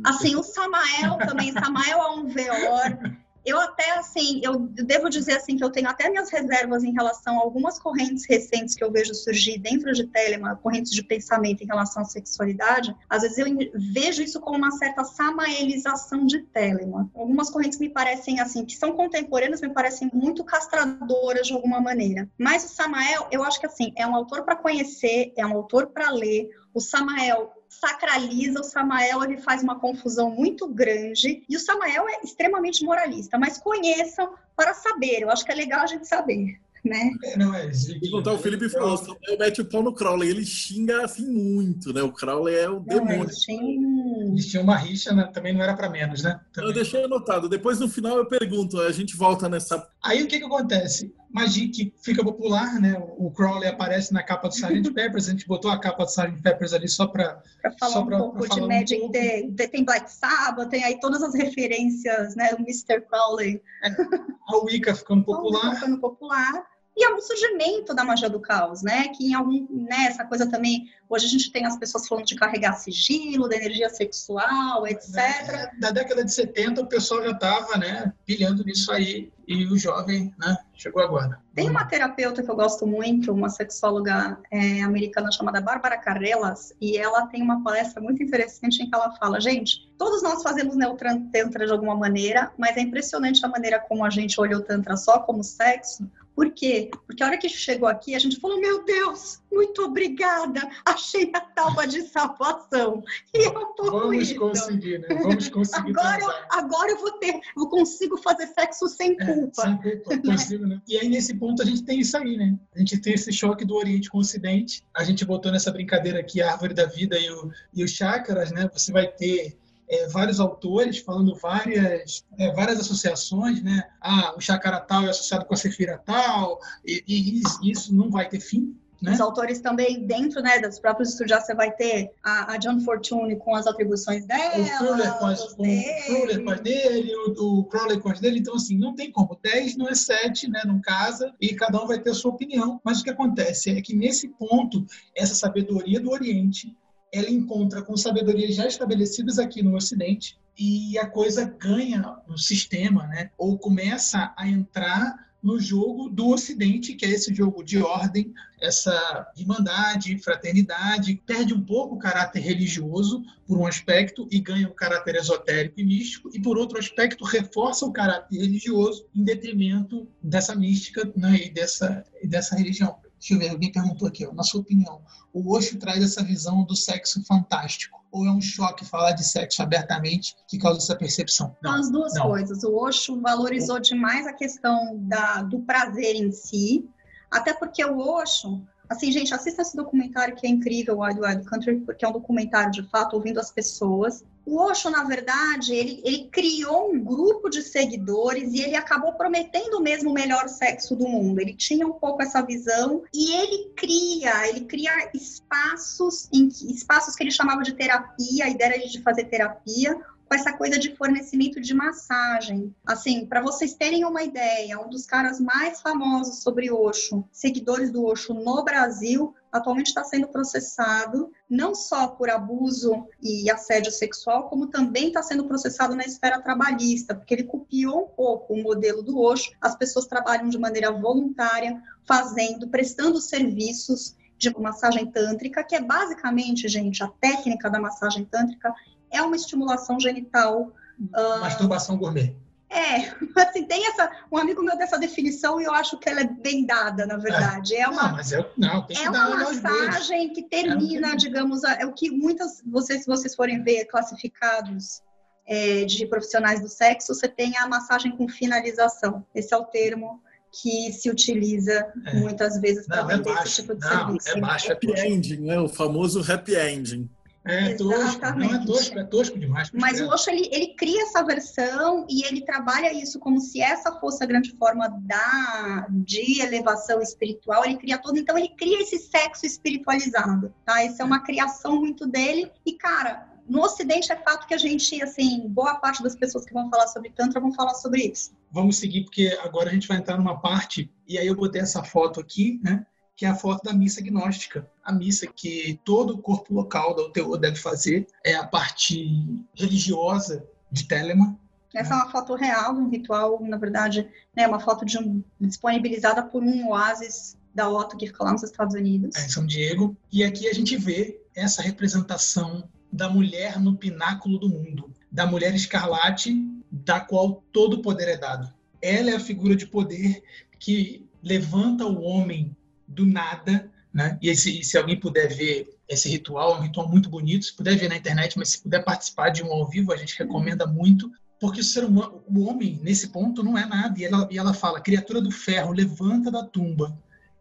assim, o Samael também, Samael é um veor. Eu até, assim, eu devo dizer assim que eu tenho até minhas reservas em relação a algumas correntes recentes que eu vejo surgir dentro de Telemann, correntes de pensamento em relação à sexualidade. Às vezes eu vejo isso como uma certa samaelização de Telemann. Algumas correntes me parecem, assim, que são contemporâneas, me parecem muito castradoras de alguma maneira. Mas o Samael, eu acho que, assim, é um autor para conhecer, é um autor para ler. O Samael sacraliza, o Samael ele faz uma confusão muito grande e o Samael é extremamente moralista, mas conheçam para saber, eu acho que é legal a gente saber. Né? É, não é, Enquanto o Felipe falou, o Samuel mete o pau no Crowley, ele xinga assim muito, né? O Crowley é o não, demônio. Eles tinham... eles tinham uma rixa, né? também não era para menos, né? Também. Eu deixei anotado. Depois no final eu pergunto, a gente volta nessa. Aí o que que acontece? Magia que fica popular, né? O Crowley aparece na capa do Sgt. Peppers, a gente botou a capa do Sgt. Peppers ali só para falar só um pra, pouco pra de Magic um Day. Tem Black Sabbath, tem aí todas as referências, né? O Mr. Crowley. É, a Wicca ficando popular. A Wicca ficando popular e é um surgimento da magia do caos, né? Que em algum, né, essa coisa também, hoje a gente tem as pessoas falando de carregar sigilo, da energia sexual, etc. É, na década de 70 o pessoal já estava, né, pilhando nisso aí e o jovem, né, chegou agora. Tem uma terapeuta que eu gosto muito, uma sexóloga é, americana chamada Bárbara Carrelas, e ela tem uma palestra muito interessante em que ela fala, gente, todos nós fazemos neutrantra de alguma maneira, mas é impressionante a maneira como a gente olha o tantra só como sexo, por quê? Porque a hora que chegou aqui, a gente falou: Meu Deus, muito obrigada, achei a tábua de salvação. E é um pouco Vamos isso. conseguir, né? Vamos conseguir. agora, eu, agora eu vou ter, eu consigo fazer sexo sem é, culpa. sem culpa, consigo, né? E aí, nesse ponto, a gente tem isso aí, né? A gente tem esse choque do Oriente com o Ocidente. A gente botou nessa brincadeira aqui a árvore da vida e, o, e os chakras, né? Você vai ter é, vários autores falando várias, é, várias associações, né? Ah, o chakra tal é associado com a sefira tal, e, e isso não vai ter fim. Né? Os autores também, dentro né, dos próprios estudos, você vai ter a, a John Fortune com as atribuições dela. O Fuller com as, com, Fuller com as dele, o, o Crowley com as dele. Então, assim, não tem como. 10 não é 7, né, não casa, e cada um vai ter a sua opinião. Mas o que acontece é que, nesse ponto, essa sabedoria do Oriente ela encontra com sabedorias já estabelecidas aqui no Ocidente e a coisa ganha no sistema, né? Ou começa a entrar no jogo do Ocidente, que é esse jogo de ordem, essa irmandade, fraternidade, perde um pouco o caráter religioso por um aspecto e ganha o caráter esotérico e místico, e por outro aspecto reforça o caráter religioso em detrimento dessa mística né, e, dessa, e dessa religião. Deixa eu ver, alguém perguntou aqui, ó, na sua opinião, o Osho traz essa visão do sexo fantástico? Ou é um choque falar de sexo abertamente que causa essa percepção? Não, As duas não. coisas. O Osho valorizou demais a questão da, do prazer em si, até porque o Osho Assim, gente, assista esse documentário que é incrível, Wild Wild Country, porque é um documentário de fato ouvindo as pessoas. O Osho, na verdade, ele, ele criou um grupo de seguidores e ele acabou prometendo mesmo o melhor sexo do mundo. Ele tinha um pouco essa visão e ele cria, ele cria espaços em espaços que ele chamava de terapia, a ideia de fazer terapia, com essa coisa de fornecimento de massagem. Assim, para vocês terem uma ideia, um dos caras mais famosos sobre Osho, seguidores do Osho no Brasil, atualmente está sendo processado não só por abuso e assédio sexual, como também está sendo processado na esfera trabalhista, porque ele copiou um pouco o modelo do Osho. As pessoas trabalham de maneira voluntária, fazendo, prestando serviços de massagem tântrica, que é basicamente, gente, a técnica da massagem tântrica é uma estimulação genital. Uh, Masturbação gourmet. É, assim, tem essa. Um amigo meu dessa definição e eu acho que ela é bem dada, na verdade. É, é uma, não, mas eu, não, tem que é uma massagem que termina, é digamos, é o que muitas. Vocês, se vocês forem ver classificados é, de profissionais do sexo, você tem a massagem com finalização. Esse é o termo que se utiliza é. muitas vezes para é vender esse tipo de não, serviço. É baixo, é happy ending, né? O famoso happy ending. É tosco, não é tosco, é tosco demais. Mas o Osho, ele, ele cria essa versão e ele trabalha isso como se essa fosse a grande forma da, de elevação espiritual, ele cria todo, então ele cria esse sexo espiritualizado, tá? Essa é uma criação muito dele e, cara, no Ocidente é fato que a gente, assim, boa parte das pessoas que vão falar sobre Tantra vão falar sobre isso. Vamos seguir, porque agora a gente vai entrar numa parte, e aí eu botei essa foto aqui, né? Que é a foto da missa gnóstica. A missa que todo o corpo local da UTO deve fazer é a parte religiosa de Telemann. Essa é uma foto real, um ritual, na verdade, né, uma foto de um, disponibilizada por um oásis da Otto que fica lá nos Estados Unidos. É, em São Diego. E aqui a gente vê essa representação da mulher no pináculo do mundo, da mulher escarlate, da qual todo o poder é dado. Ela é a figura de poder que levanta o homem do nada, né? E esse, se alguém puder ver esse ritual, é um ritual muito bonito, se puder ver na internet, mas se puder participar de um ao vivo, a gente recomenda muito, porque o ser humano, o homem, nesse ponto, não é nada. E ela, e ela fala, criatura do ferro, levanta da tumba.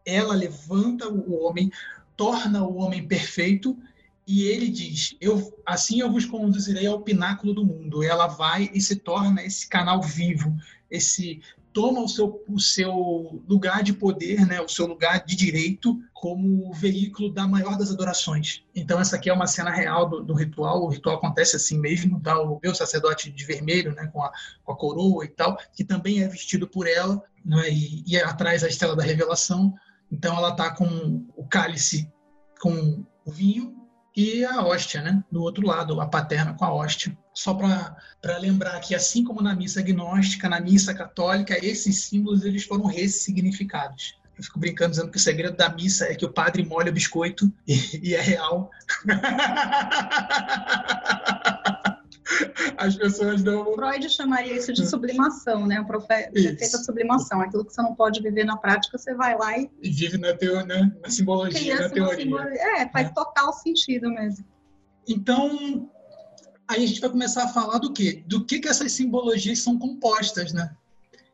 Ela levanta o homem, torna o homem perfeito, e ele diz: eu, assim eu vos conduzirei ao pináculo do mundo. Ela vai e se torna esse canal vivo, esse toma o seu, o seu lugar de poder, né, o seu lugar de direito, como veículo da maior das adorações. Então, essa aqui é uma cena real do, do ritual. O ritual acontece assim mesmo: tá o meu sacerdote de vermelho, né, com a, com a coroa e tal, que também é vestido por ela, né, e, e atrás a estela da revelação. Então, ela está com o cálice com o vinho e a hóstia, né? Do outro lado, a paterna com a hóstia. Só para lembrar que, assim como na missa agnóstica, na missa católica, esses símbolos eles foram ressignificados. Eu fico brincando dizendo que o segredo da missa é que o padre molha o biscoito e, e é real. As pessoas não. Freud chamaria isso de sublimação, né? O profe... efeito sublimação. Aquilo que você não pode viver na prática, você vai lá e. E vive na, teo... né? na simbologia, na teoria. Simbol... É, faz é. total sentido mesmo. Então, aí a gente vai começar a falar do quê? Do que, que essas simbologias são compostas, né?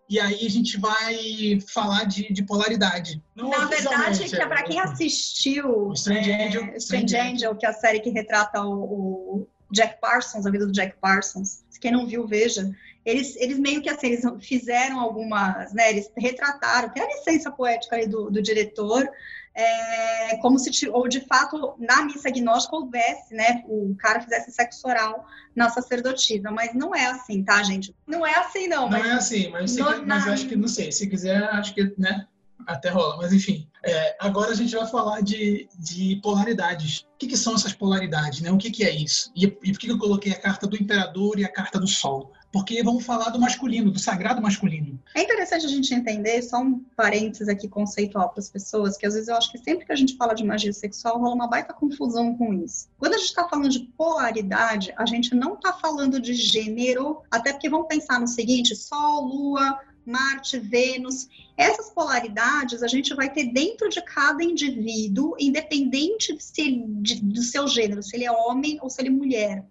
E aí a gente vai falar de, de polaridade. Não Na verdade, que é para quem assistiu Strange, é, Angel, Strange Angel, que é a série que retrata o, o Jack Parsons, a vida do Jack Parsons. Quem não viu, veja. Eles, eles meio que assim, eles fizeram algumas, né? Eles retrataram, tem a licença poética aí do, do diretor, é, como se, ou de fato, na missa agnóstica houvesse, né? O cara fizesse sexo oral na sacerdotisa, mas não é assim, tá, gente? Não é assim, não. Não é assim, mas, no, que, mas na... acho que, não sei, se quiser, acho que, né? Até rola, mas enfim. É, agora a gente vai falar de, de polaridades. O que, que, são essas polaridades? Né? O que, que é isso? E, e por que, que eu coloquei a carta do imperador e a carta do sol? Porque vamos falar do masculino, do sagrado masculino. É interessante a gente entender, só um parênteses aqui conceitual para as pessoas, que às vezes eu acho que sempre que a gente fala de magia sexual rola uma baita confusão com isso. Quando a gente está falando de polaridade, a gente não está falando de gênero, até porque vamos pensar no seguinte: Sol, Lua, Marte, Vênus. Essas polaridades a gente vai ter dentro de cada indivíduo, independente se, de, do seu gênero, se ele é homem ou se ele é mulher,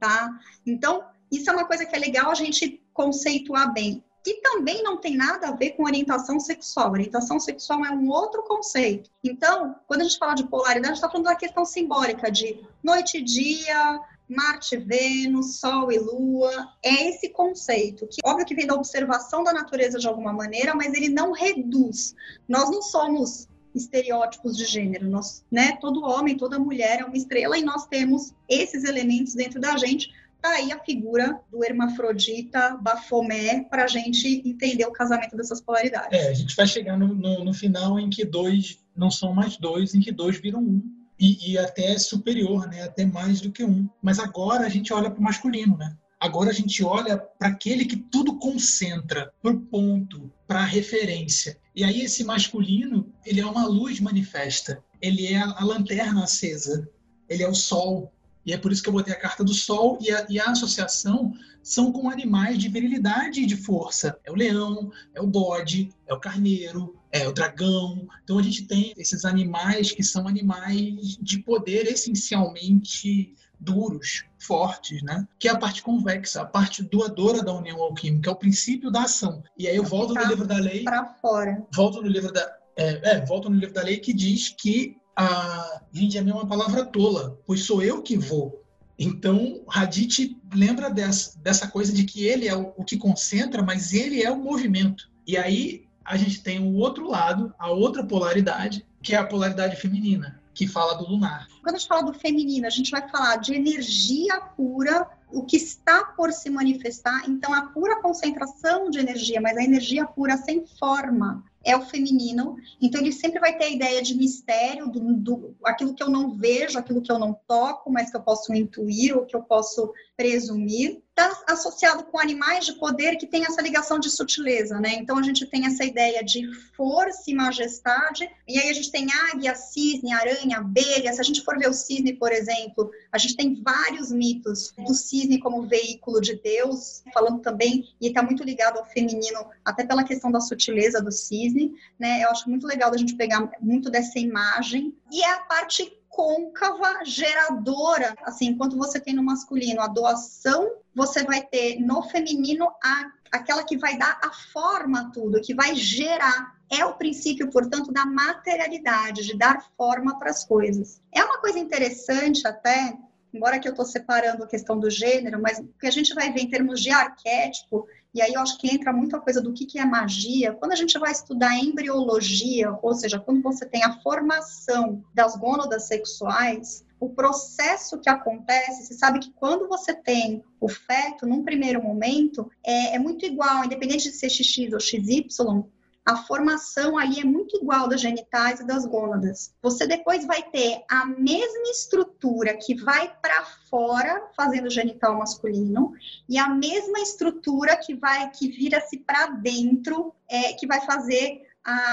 tá? Então, isso é uma coisa que é legal a gente conceituar bem. E também não tem nada a ver com orientação sexual. Orientação sexual é um outro conceito. Então, quando a gente fala de polaridade, a gente está falando da questão simbólica de noite e dia, Marte, Vênus, Sol e Lua, é esse conceito, que óbvio que vem da observação da natureza de alguma maneira, mas ele não reduz. Nós não somos estereótipos de gênero, nós, né, todo homem, toda mulher é uma estrela e nós temos esses elementos dentro da gente. Tá aí a figura do hermafrodita Bafomé para a gente entender o casamento dessas polaridades. É, a gente vai chegar no, no, no final em que dois não são mais dois, em que dois viram um e, e até superior, né? até mais do que um. Mas agora a gente olha para o masculino, né? Agora a gente olha para aquele que tudo concentra, para o ponto, para a referência. E aí esse masculino, ele é uma luz manifesta. Ele é a lanterna acesa. Ele é o sol. E é por isso que eu botei a carta do sol e a, e a associação são com animais de virilidade e de força. É o leão, é o bode, é o carneiro, é o dragão. Então a gente tem esses animais que são animais de poder essencialmente duros, fortes, né? Que é a parte convexa, a parte doadora da união alquímica, é o princípio da ação. E aí eu volto no livro da lei. Para fora. Volto no livro da é, é, volto no livro da lei que diz que a mim é uma palavra tola, pois sou eu que vou. Então, Hadith lembra dessa, dessa coisa de que ele é o, o que concentra, mas ele é o movimento. E aí a gente tem o outro lado, a outra polaridade, que é a polaridade feminina, que fala do lunar. Quando a gente fala do feminino, a gente vai falar de energia pura, o que está por se manifestar. Então, a pura concentração de energia, mas a energia pura sem forma, é o feminino. Então, ele sempre vai ter a ideia de mistério, do, do, aquilo que eu não vejo, aquilo que eu não toco, mas que eu posso intuir ou que eu posso presumir está associado com animais de poder que tem essa ligação de sutileza, né? Então a gente tem essa ideia de força e majestade, e aí a gente tem águia, cisne, aranha, abelha. Se a gente for ver o cisne, por exemplo, a gente tem vários mitos do cisne como veículo de Deus, falando também, e está muito ligado ao feminino, até pela questão da sutileza do cisne, né? Eu acho muito legal a gente pegar muito dessa imagem. E é a parte côncava geradora, assim, enquanto você tem no masculino a doação, você vai ter no feminino a, aquela que vai dar a forma a tudo, que vai gerar. É o princípio, portanto, da materialidade, de dar forma para as coisas. É uma coisa interessante até, embora que eu estou separando a questão do gênero, mas o que a gente vai ver em termos de arquétipo e aí eu acho que entra muito a coisa do que, que é magia. Quando a gente vai estudar embriologia, ou seja, quando você tem a formação das gônadas sexuais, o processo que acontece, você sabe que quando você tem o feto, num primeiro momento, é, é muito igual, independente de ser XX ou XY, a formação ali é muito igual das genitais e das gônadas. Você depois vai ter a mesma estrutura que vai para fora fazendo genital masculino e a mesma estrutura que vai que vira-se para dentro é, que vai fazer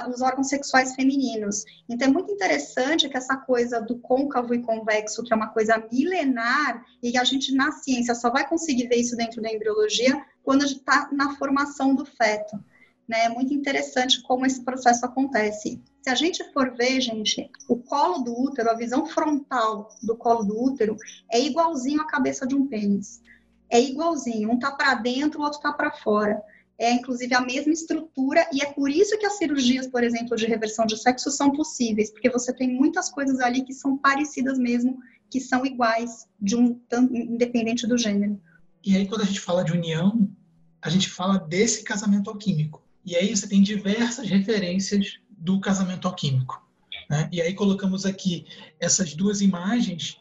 os órgãos sexuais femininos. Então é muito interessante que essa coisa do côncavo e convexo, que é uma coisa milenar, e a gente na ciência só vai conseguir ver isso dentro da embriologia quando está na formação do feto. Né? É muito interessante como esse processo acontece. Se a gente for ver, gente, o colo do útero, a visão frontal do colo do útero é igualzinho à cabeça de um pênis. É igualzinho, um tá para dentro, o outro tá para fora. É inclusive a mesma estrutura e é por isso que as cirurgias, por exemplo, de reversão de sexo são possíveis, porque você tem muitas coisas ali que são parecidas mesmo, que são iguais de um independente do gênero. E aí quando a gente fala de união, a gente fala desse casamento alquímico. E aí você tem diversas referências do casamento alquímico. Né? E aí colocamos aqui essas duas imagens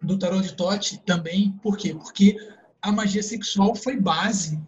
do tarot de Tote também. Por quê? Porque a magia sexual foi base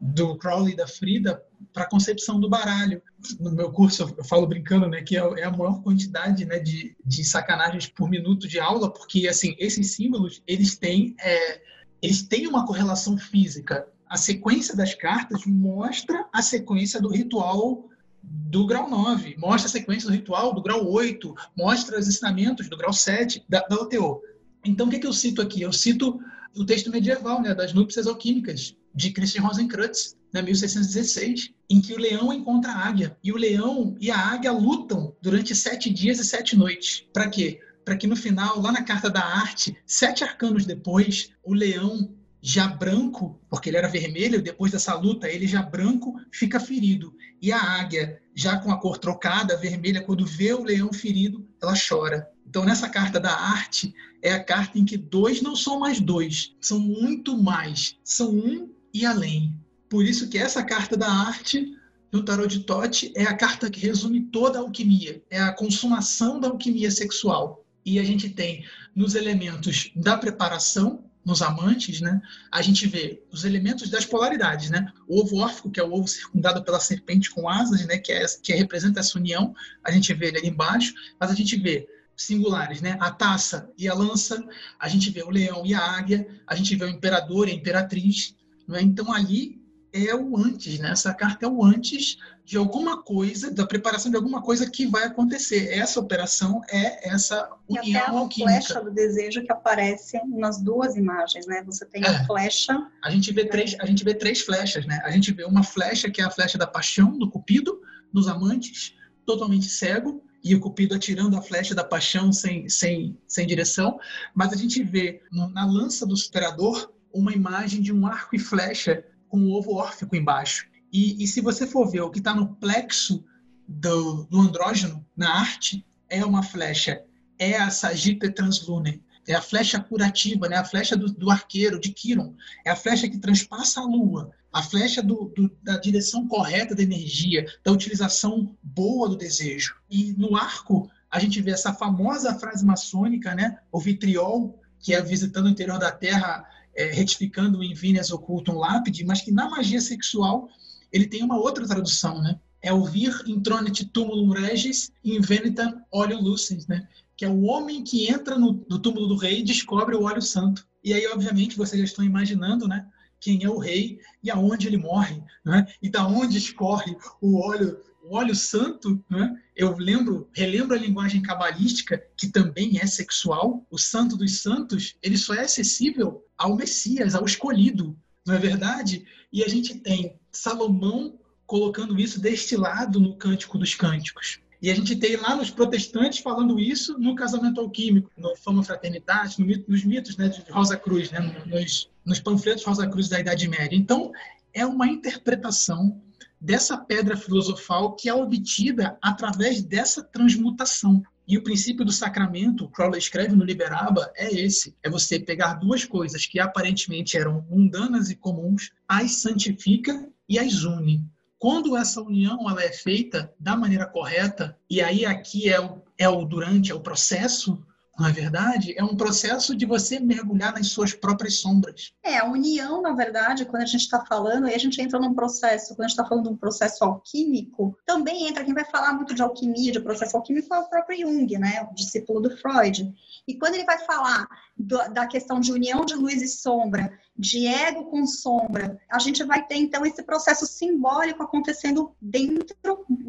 do Crowley e da Frida para a concepção do baralho. No meu curso, eu falo brincando, né, que é, é a maior quantidade né, de, de sacanagens por minuto de aula, porque assim esses símbolos eles têm, é, eles têm uma correlação física a sequência das cartas mostra a sequência do ritual do grau 9, mostra a sequência do ritual do grau 8, mostra os ensinamentos do grau 7 da, da OTO. Então, o que, que eu cito aqui? Eu cito o texto medieval, né, das núpcias alquímicas, de Christian Rosenkreutz, né, 1616, em que o leão encontra a águia. E o leão e a águia lutam durante sete dias e sete noites. Para quê? Para que no final, lá na carta da arte, sete arcanos depois, o leão já branco, porque ele era vermelho, depois dessa luta, ele já branco fica ferido. E a águia, já com a cor trocada, vermelha, quando vê o leão ferido, ela chora. Então, nessa carta da arte, é a carta em que dois não são mais dois, são muito mais, são um e além. Por isso que essa carta da arte no tarot de Tote é a carta que resume toda a alquimia, é a consumação da alquimia sexual. E a gente tem nos elementos da preparação, nos amantes, né, a gente vê os elementos das polaridades, né? O ovo órfico, que é o ovo circundado pela serpente com asas, né, que, é, que representa essa união, a gente vê ele ali embaixo, mas a gente vê singulares, né? A taça e a lança, a gente vê o leão e a águia, a gente vê o imperador e a imperatriz, não é? Então ali é o antes, né? Essa carta é o antes de alguma coisa, da preparação de alguma coisa que vai acontecer. Essa operação é essa união e até a alquímica. flecha do desejo que aparece nas duas imagens, né? Você tem É. a flecha, A gente vê três, a gente vê três flechas, né? A gente vê uma flecha que é a flecha da paixão do Cupido nos amantes, totalmente cego, e o Cupido atirando a flecha da paixão sem, sem, sem direção, mas a gente vê na lança do superador uma imagem de um arco e flecha com o ovo órfico embaixo. E, e se você for ver o que está no plexo do, do andrógeno na arte, é uma flecha, é a Sagitta Translune, é a flecha curativa, né? a flecha do, do arqueiro, de Quiron, é a flecha que transpassa a lua, a flecha do, do- da direção correta da energia, da utilização boa do desejo. E no arco, a gente vê essa famosa frase maçônica, né? o vitriol, que é visitando o interior da Terra, é, retificando o Invenias Occultum Lapide, mas que na magia sexual ele tem uma outra tradução, né? É o vir intronet tumulum regis invenitam oleo lucens, né? Que é o homem que entra no, no túmulo do rei e descobre o óleo santo. E aí, obviamente, vocês já estão imaginando, né? Quem é o rei e aonde ele morre, né? E da onde escorre o óleo, o óleo santo, né? Eu lembro, relembro a linguagem cabalística, que também é sexual. O santo dos santos, ele só é acessível ao Messias, ao escolhido, não é verdade? E a gente tem Salomão colocando isso destilado no Cântico dos Cânticos. E a gente tem lá nos protestantes falando isso no casamento alquímico, no Fama Fraternidade, no mito- nos mitos né, de Rosa Cruz, né, nos, nos panfletos Rosa Cruz da Idade Média. Então, é uma interpretação dessa pedra filosofal que é obtida através dessa transmutação. E o princípio do sacramento, Crowley escreve no Liberaba, é esse: é você pegar duas coisas que aparentemente eram mundanas e comuns, as santifica e as une. Quando essa união ela é feita da maneira correta, e aí aqui é o, é o durante, é o processo, não é verdade? É um processo de você mergulhar nas suas próprias sombras. É, a união, na verdade, quando a gente está falando, aí a gente entra num processo, quando a gente está falando de um processo alquímico, também entra, quem vai falar muito de alquimia, de processo alquímico, é o próprio Jung, né, o discípulo do Freud. E quando ele vai falar da questão de união de luz e sombra, de ego com sombra, a gente vai ter, então, esse processo simbólico acontecendo dentro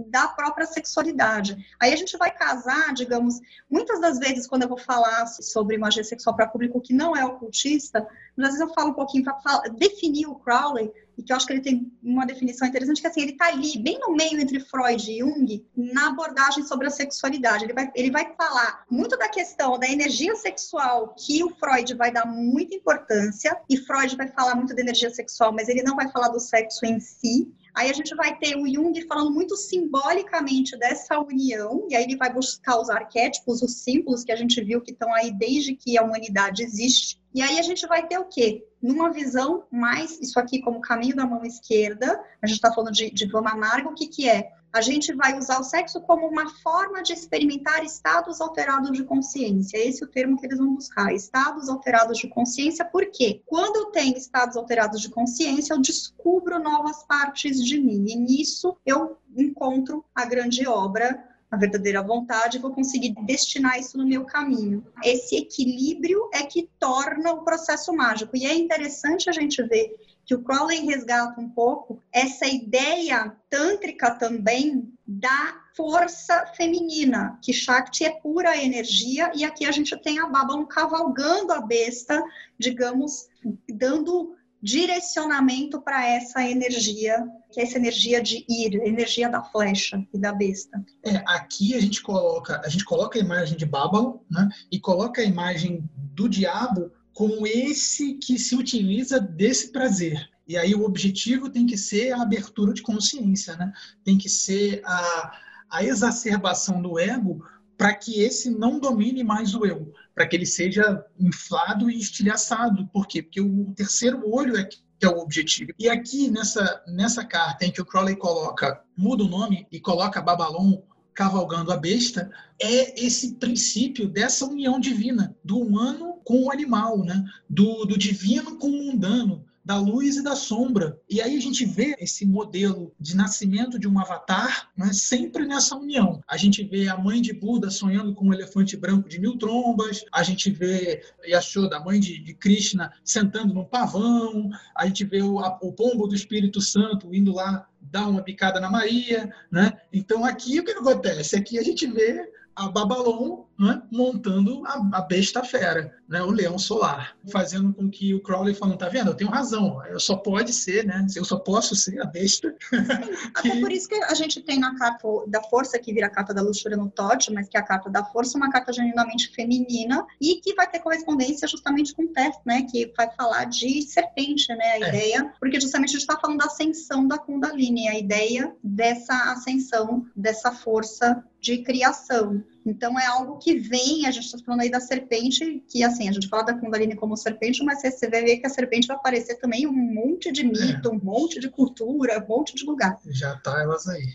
da própria sexualidade. Aí a gente vai casar, digamos, muitas das vezes, quando eu vou falar sobre magia sexual para público que não é ocultista, às vezes eu falo um pouquinho para definir o Crowley, e que eu acho que ele tem uma definição interessante, que assim, ele está ali, bem no meio entre Freud e Jung, na abordagem sobre a sexualidade. Ele vai, ele vai falar muito da questão da energia sexual, que o Freud vai dar muita importância, e Freud vai falar muito da energia sexual, mas ele não vai falar do sexo em si. Aí a gente vai ter o Jung falando muito simbolicamente dessa união, e aí ele vai buscar os arquétipos, os símbolos que a gente viu que estão aí desde que a humanidade existe. E aí a gente vai ter o quê? Numa visão mais, isso aqui como caminho da mão esquerda, a gente está falando de, de Vama Amarga, o que, que é? A gente vai usar o sexo como uma forma de experimentar estados alterados de consciência. Esse é o termo que eles vão buscar. Estados alterados de consciência, por quê? Quando eu tenho estados alterados de consciência, eu descubro novas partes de mim. E nisso eu encontro a grande obra a verdadeira vontade, vou conseguir destinar isso no meu caminho. Esse equilíbrio é que torna o processo mágico. E é interessante a gente ver que o Crowley resgata um pouco essa ideia tântrica também da força feminina, que Shakti é pura energia, e aqui a gente tem a Babylon cavalgando a besta, digamos, dando direcionamento para essa energia, que é essa energia de ir, energia da flecha e da besta. É, aqui a gente coloca, a gente coloca a imagem de Babylon, né? E coloca a imagem do diabo como esse que se utiliza desse prazer. E aí o objetivo tem que ser a abertura de consciência, né? Tem que ser a, a exacerbação do ego para que esse não domine mais o eu, para que ele seja inflado e estilhaçado. Por quê? Porque o terceiro olho é que é o objetivo. E aqui nessa, nessa carta em que o Crowley coloca, muda o nome e coloca Babalon cavalgando a besta, é esse princípio dessa união divina, do humano com o animal, né? do, do divino com o mundano, da luz e da sombra. E aí a gente vê esse modelo de nascimento de um avatar né, sempre nessa união. A gente vê a mãe de Buda sonhando com um elefante branco de mil trombas, a gente vê Yashoda, a mãe de, de Krishna, sentando num pavão, a gente vê o, a, o pombo do Espírito Santo indo lá dar uma picada na Maria, né? Então aqui o que acontece? Aqui a gente vê a Babalon né, montando a, a, besta fera, né, o leão solar, fazendo com que o Crowley falando, tá vendo, eu tenho razão, eu só pode ser, né, eu só posso ser a besta. Até por isso que a gente tem na carta da força, que vira a carta da luxúria no Todd, mas que é a carta da força, uma carta genuinamente feminina e que vai ter correspondência justamente com o Teth, né, que vai falar de serpente, né, a é. ideia, porque justamente a gente está falando da ascensão da Kundalini, a ideia dessa ascensão, dessa força de criação. Então é algo que vem, a gente está falando aí da serpente, que assim, a gente fala da Kundalini como serpente, mas você vai ver que a serpente vai aparecer também um monte de mito, é. um monte de cultura, um monte de lugar. Já tá elas aí.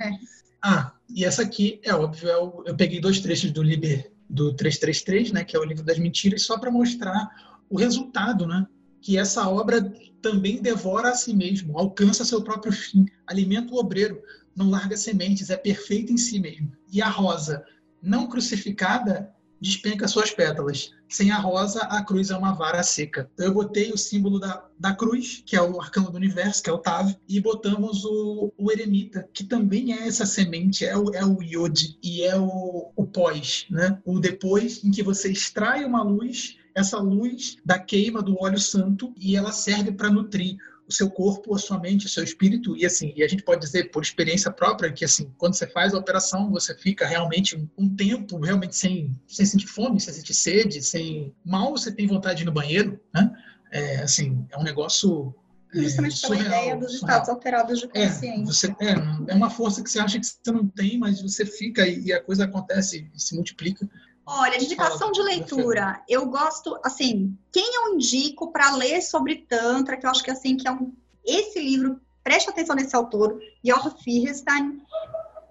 É. Ah, e essa aqui, é óbvio, é o, eu peguei dois trechos do Liber, do 333, né, que é o livro das mentiras, só para mostrar o resultado, né? Que essa obra também devora a si mesmo, alcança seu próprio fim, alimenta o obreiro, não larga sementes, é perfeita em si mesmo. E a rosa, não crucificada despenca suas pétalas. Sem a rosa, a cruz é uma vara seca. Então, eu botei o símbolo da, da cruz, que é o arcano do universo, que é o Tav, e botamos o, o eremita, que também é essa semente, é o, é o Yod, e é o, o pós, né? o depois em que você extrai uma luz, essa luz da queima do óleo santo, e ela serve para nutrir o seu corpo, a sua mente, o seu espírito e assim, e a gente pode dizer por experiência própria que assim, quando você faz a operação, você fica realmente um, um tempo realmente sem, sem sentir fome, sem sentir sede, sem mal você tem vontade de ir no banheiro, né? É, assim, é um negócio é, Justamente pela surreal, ideia dos surreal. estados alterados de é, consciência. É, você, é, é uma força que você acha que você não tem, mas você fica e, e a coisa acontece e se multiplica. Olha, indicação de leitura. Eu gosto, assim, quem eu indico para ler sobre Tantra, que eu acho que assim, que é um. Esse livro, preste atenção nesse autor, Jochen Firrenstein.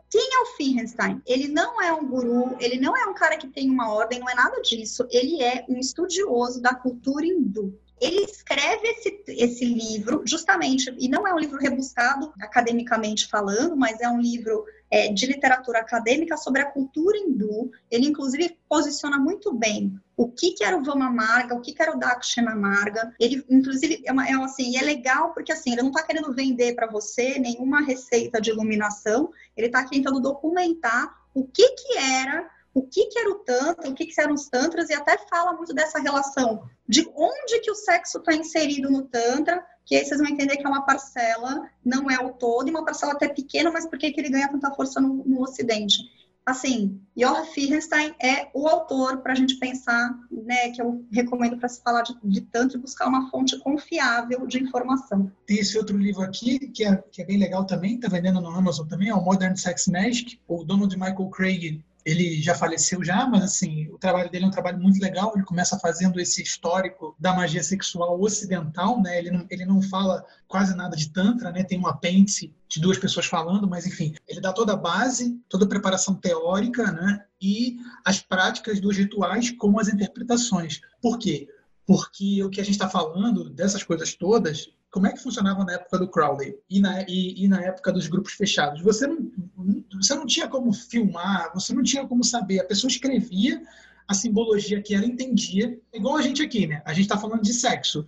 Quem é o Firrenstein? Ele não é um guru, ele não é um cara que tem uma ordem, não é nada disso. Ele é um estudioso da cultura hindu ele escreve esse, esse livro justamente, e não é um livro rebuscado academicamente falando, mas é um livro é, de literatura acadêmica sobre a cultura hindu. Ele, inclusive, posiciona muito bem o que, que era o Vama Marga, o que, que era o Dakshina Marga. Ele, inclusive, é, uma, é assim, é legal porque assim, ele não está querendo vender para você nenhuma receita de iluminação, ele está tentando documentar o que, que era o que, que era o Tantra, o que, que eram os Tantras, e até fala muito dessa relação de onde que o sexo está inserido no Tantra, que aí vocês vão entender que é uma parcela, não é o todo, e uma parcela até pequena, mas por que, que ele ganha tanta força no, no Ocidente? Assim, Johann Firrenstein é o autor para a gente pensar, né, que eu recomendo para se falar de, de tanto e buscar uma fonte confiável de informação. Tem esse outro livro aqui, que é, que é bem legal também, está vendendo no Amazon também, é o Modern Sex Magic, o dono de Michael Craig ele já faleceu já, mas assim, o trabalho dele é um trabalho muito legal. Ele começa fazendo esse histórico da magia sexual ocidental, né? Ele não, ele não fala quase nada de tantra, né? Tem um apêndice de duas pessoas falando, mas enfim, ele dá toda a base, toda a preparação teórica, né? E as práticas dos rituais com as interpretações. Por quê? Porque o que a gente está falando dessas coisas todas como é que funcionava na época do Crowley e na, e, e na época dos grupos fechados? Você não, você não tinha como filmar, você não tinha como saber. A pessoa escrevia a simbologia que ela entendia, igual a gente aqui, né? A gente está falando de sexo.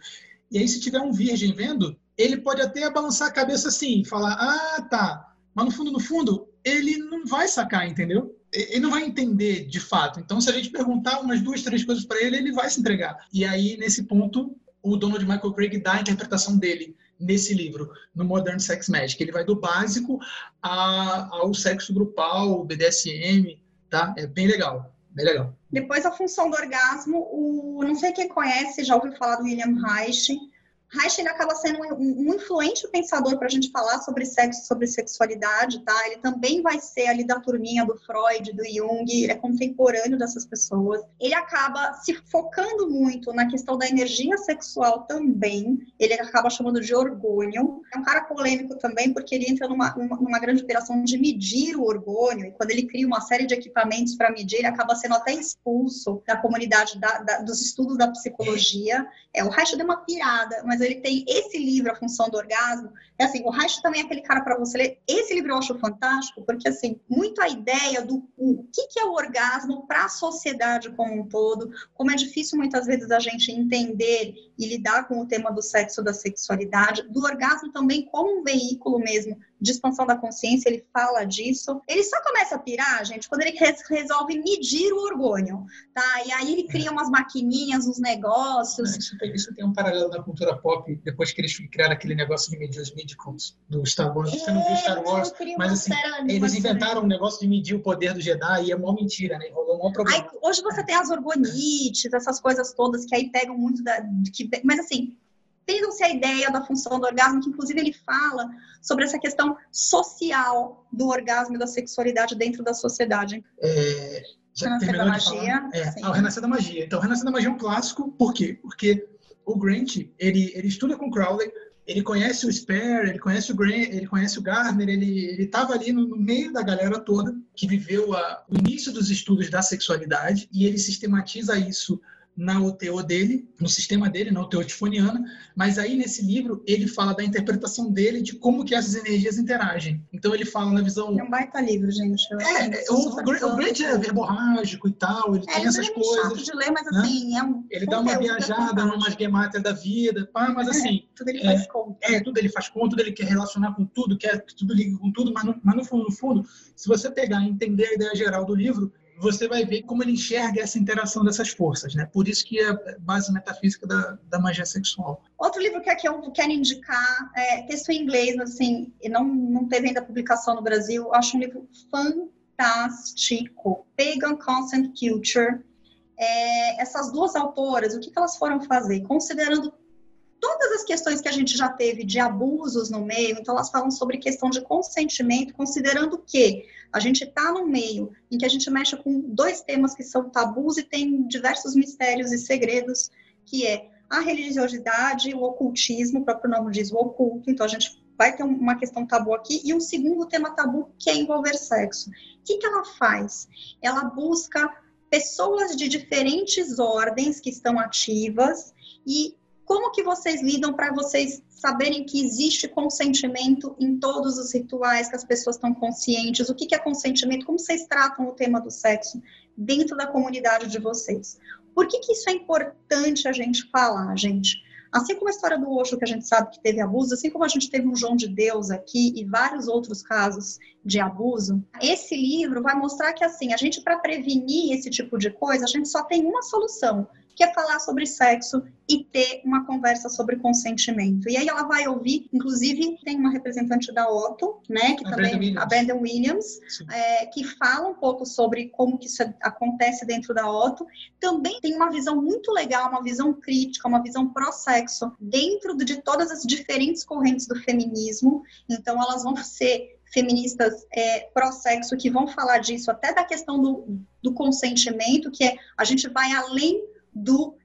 E aí, se tiver um virgem vendo, ele pode até balançar a cabeça assim, falar: ah, tá. Mas no fundo, no fundo, ele não vai sacar, entendeu? Ele não vai entender de fato. Então, se a gente perguntar umas duas, três coisas para ele, ele vai se entregar. E aí, nesse ponto, o Donald Michael Craig dá a interpretação dele nesse livro, no Modern Sex Magic. Ele vai do básico a, ao sexo grupal, BDSM, tá? É bem legal, bem legal. Depois a função do orgasmo, o não sei quem conhece, já ouviu falar do William Reich, Reich acaba sendo um, um influente pensador para a gente falar sobre sexo, sobre sexualidade, tá? Ele também vai ser ali da turminha do Freud, do Jung, ele é contemporâneo dessas pessoas. Ele acaba se focando muito na questão da energia sexual também, ele acaba chamando de orgulho. É um cara polêmico também, porque ele entra numa, numa grande operação de medir o orgulho, e quando ele cria uma série de equipamentos para medir, ele acaba sendo até expulso da comunidade da, da, dos estudos da psicologia. É, o Reich deu uma pirada, mas ele tem esse livro, A Função do Orgasmo. É assim, o Reich também é aquele cara para você ler. Esse livro eu acho fantástico, porque, assim, muito a ideia do o que, que é o orgasmo para a sociedade como um todo, como é difícil muitas vezes a gente entender e lidar com o tema do sexo, da sexualidade, do orgasmo também como um veículo mesmo de expansão da consciência, ele fala disso. Ele só começa a pirar, gente, quando ele resolve medir o orgulho, tá? E aí ele cria umas maquininhas, uns negócios. Isso tem, isso tem um paralelo na cultura pop, depois que eles criaram aquele negócio de medir os do Star Wars. Você não viu Star é, Wars, mas assim, eles inventaram um negócio de medir o poder do Jedi e é mó mentira, né? Rolou um problema. Aí, hoje você tem as orgonites, essas coisas todas que aí pegam muito da... Que, mas assim, Entendam-se a ideia da função do orgasmo, que inclusive ele fala sobre essa questão social do orgasmo e da sexualidade dentro da sociedade. É, já Renascer da Magia. É, ah, o Renascer da Magia. Então, o Renascer da Magia é um clássico, por quê? Porque o Grant, ele, ele estuda com Crowley, ele conhece o Spare, ele conhece o Grant, ele conhece o Gardner, ele estava ali no, no, meio da galera toda que viveu a, o início dos estudos da sexualidade e ele sistematiza isso na OTO dele, no sistema dele, na OTO tifoniana, mas aí nesse livro ele fala da interpretação dele de como que essas energias interagem. Então ele fala na visão... É um baita livro, gente. Eu é, é o, o, o Grant é verborrágico e tal, ele é, tem ele essas é coisas. chato de ler, mas né? assim, é um... Ele dá uma viajada numa gemátrias da vida, pá, mas é, assim... tudo ele faz conta. É, tudo ele faz conta, tudo ele quer relacionar com tudo, quer que tudo ligue com tudo, mas no, mas no fundo, no fundo, se você pegar e entender a ideia geral do livro, você vai ver como ele enxerga essa interação dessas forças, né? Por isso que é a base metafísica da, da magia sexual. Outro livro que aqui eu quero indicar é texto em inglês, assim, não, não teve ainda publicação no Brasil, acho um livro fantástico, Pagan Consent Culture. É, essas duas autoras, o que, que elas foram fazer? Considerando todas as questões que a gente já teve de abusos no meio, então elas falam sobre questão de consentimento, considerando que a gente está num meio em que a gente mexe com dois temas que são tabus e tem diversos mistérios e segredos, que é a religiosidade, o ocultismo, o próprio nome diz o oculto, então a gente vai ter uma questão tabu aqui, e um segundo tema tabu que é envolver sexo. O que, que ela faz? Ela busca pessoas de diferentes ordens que estão ativas e como que vocês lidam para vocês saberem que existe consentimento em todos os rituais, que as pessoas estão conscientes? O que, que é consentimento? Como vocês tratam o tema do sexo dentro da comunidade de vocês? Por que, que isso é importante a gente falar, gente? Assim como a história do Osho, que a gente sabe que teve abuso, assim como a gente teve um João de Deus aqui e vários outros casos de abuso, esse livro vai mostrar que, assim, a gente, para prevenir esse tipo de coisa, a gente só tem uma solução, que é falar sobre sexo e ter uma conversa sobre consentimento. E aí ela vai ouvir, inclusive tem uma representante da Otto, né, que a também Brandon a Brandon Williams, é, que fala um pouco sobre como que isso acontece dentro da Otto. Também tem uma visão muito legal, uma visão crítica, uma visão pró-sexo dentro de todas as diferentes correntes do feminismo. Então elas vão ser feministas é, pró-sexo que vão falar disso, até da questão do, do consentimento, que é a gente vai além do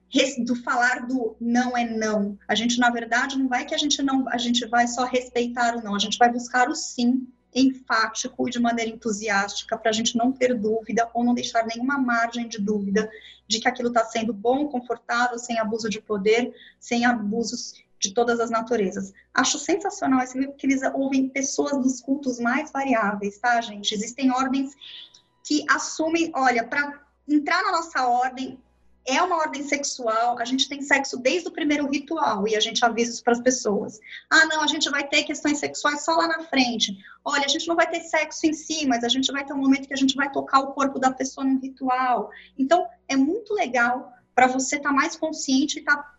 do falar do não é não. A gente na verdade não vai que a gente não a gente vai só respeitar o não, a gente vai buscar o sim enfático e de maneira entusiástica para a gente não ter dúvida ou não deixar nenhuma margem de dúvida de que aquilo está sendo bom, confortável, sem abuso de poder, sem abusos de todas as naturezas. Acho sensacional esse livro, porque eles ouvem pessoas dos cultos mais variáveis, tá, gente? Existem ordens que assumem, olha, para entrar na nossa ordem, é uma ordem sexual, a gente tem sexo desde o primeiro ritual e a gente avisa isso para as pessoas. Ah, não, a gente vai ter questões sexuais só lá na frente. Olha, a gente não vai ter sexo em si, mas a gente vai ter um momento que a gente vai tocar o corpo da pessoa num ritual. Então, é muito legal para você estar tá mais consciente e estar tá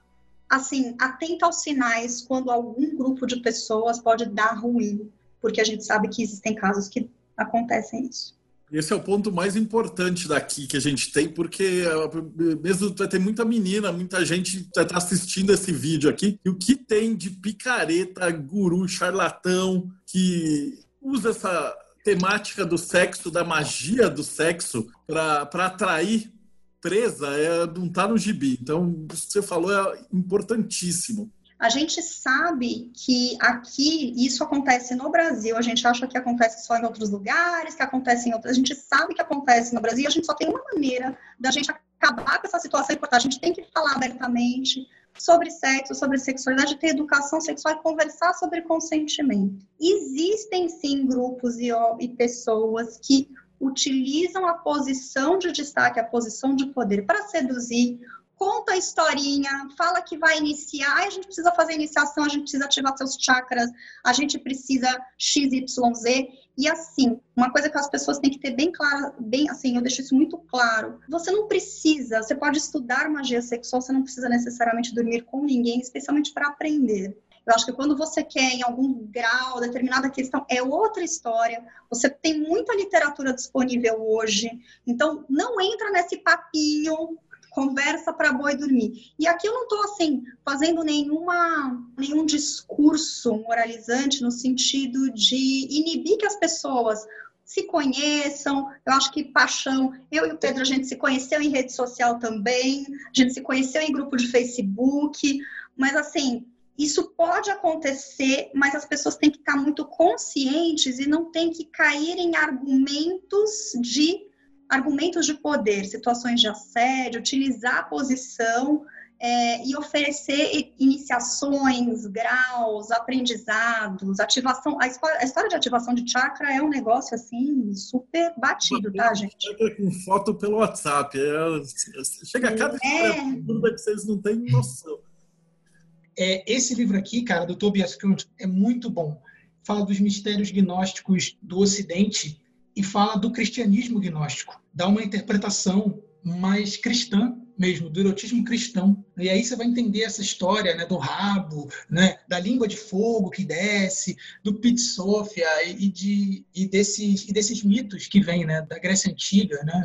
assim, atenta aos sinais quando algum grupo de pessoas pode dar ruim, porque a gente sabe que existem casos que acontecem isso. Esse é o ponto mais importante daqui que a gente tem, porque eh, mesmo vai ter muita menina, muita gente vai estar assistindo esse vídeo aqui, e o que tem de picareta, guru, charlatão, que usa essa temática do sexo, da magia do sexo, para atrair presa, é, não está no gibi. Então, o que você falou é importantíssimo. A gente sabe que aqui isso acontece no Brasil, a gente acha que acontece só em outros lugares, que acontece em outros. A gente sabe que acontece no Brasil, a gente só tem uma maneira da gente acabar com essa situação importante. A gente tem que falar abertamente sobre sexo, sobre sexualidade, ter educação sexual e conversar sobre consentimento. Existem sim grupos e, e pessoas que utilizam a posição de destaque, a posição de poder para seduzir conta a historinha, fala que vai iniciar, a gente precisa fazer iniciação, a gente precisa ativar seus chakras, a gente precisa XYZ. E assim, uma coisa que as pessoas têm que ter bem clara, bem assim, eu deixo isso muito claro. Você não precisa, você pode estudar magia sexual, você não precisa necessariamente dormir com ninguém, especialmente para aprender. Eu acho que quando você quer em algum grau, determinada questão, é outra história. Você tem muita literatura disponível hoje. Então, não entra nesse papinho conversa para boi dormir. E aqui eu não estou assim fazendo nenhuma nenhum discurso moralizante no sentido de inibir que as pessoas se conheçam. Eu acho que paixão. Eu e o Pedro a gente se conheceu em rede social também. A gente se conheceu em grupo de Facebook. Mas assim, isso pode acontecer, mas as pessoas têm que estar muito conscientes e não têm que cair em argumentos de argumentos de poder, situações de assédio, utilizar a posição é, e oferecer iniciações, graus, aprendizados, ativação. A história, a história, de ativação de chakra é um negócio assim super batido, tá, gente? Com foto pelo WhatsApp. É, chega a cada é. que vocês não têm noção. É, esse livro aqui, cara, do Tobias Kuhn, é muito bom. Fala dos mistérios gnósticos do Ocidente e fala do cristianismo gnóstico. Dá uma interpretação mais cristã mesmo, do erotismo cristão. E aí você vai entender essa história né, do rabo, né, da língua de fogo que desce, do Pit Sofia e, de, e, desses, e desses mitos que vêm né, da Grécia Antiga né,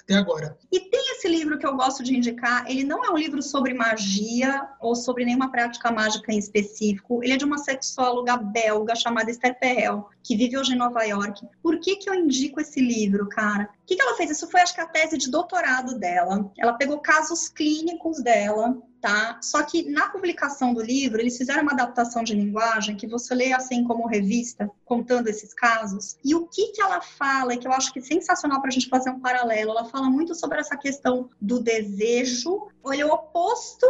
até agora. E tem esse livro que eu gosto de indicar, ele não é um livro sobre magia ou sobre nenhuma prática mágica em específico, ele é de uma sexóloga belga chamada Esther Perel, que vive hoje em Nova York. Por que, que eu indico esse livro, cara? O que, que ela fez? Isso foi, acho que, a tese de doutorado dela. Ela pegou casos clínicos dela, tá? Só que na publicação do livro, eles fizeram uma adaptação de linguagem que você lê assim como revista, contando esses casos. E o que, que ela fala, que eu acho que é sensacional para a gente fazer um paralelo, ela fala muito sobre essa questão do desejo, olha, o oposto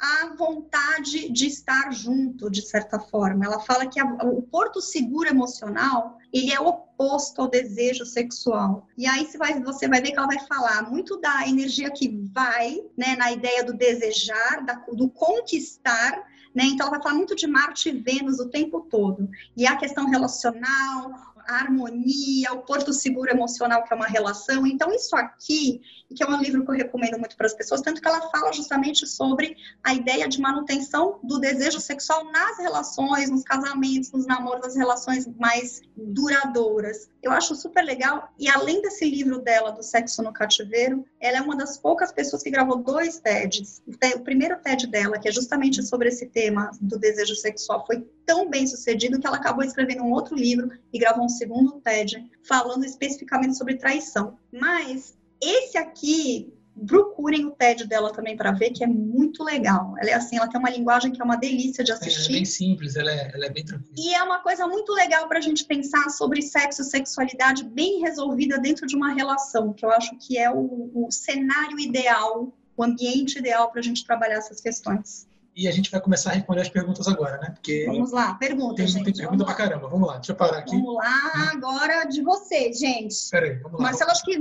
a vontade de estar junto, de certa forma. Ela fala que a, o porto seguro emocional ele é oposto ao desejo sexual. E aí você vai, você vai ver que ela vai falar muito da energia que vai, né, na ideia do desejar, da, do conquistar, né? Então ela vai falar muito de Marte e Vênus o tempo todo. E a questão relacional, a harmonia, o porto seguro emocional, que é uma relação. Então, isso aqui, que é um livro que eu recomendo muito para as pessoas, tanto que ela fala justamente sobre a ideia de manutenção do desejo sexual nas relações, nos casamentos, nos namoros, nas relações mais duradouras. Eu acho super legal. E além desse livro dela, do Sexo no Cativeiro, ela é uma das poucas pessoas que gravou dois TEDs. O primeiro TED dela, que é justamente sobre esse tema do desejo sexual, foi tão bem sucedido que ela acabou escrevendo um outro livro e gravou um segundo TED falando especificamente sobre traição. Mas esse aqui, procurem o TED dela também para ver, que é muito legal. Ela é assim, ela tem uma linguagem que é uma delícia de assistir. É, ela é bem simples, ela é, ela é bem tranquila. E é uma coisa muito legal para a gente pensar sobre sexo e sexualidade bem resolvida dentro de uma relação, que eu acho que é o, o cenário ideal, o ambiente ideal para a gente trabalhar essas questões. E a gente vai começar a responder as perguntas agora, né? Porque Vamos lá, pergunta, tem, gente. Tem pergunta pra caramba. Vamos lá, deixa eu parar aqui. Vamos lá, agora de vocês, gente. Peraí, vamos lá. Marcelo, acho que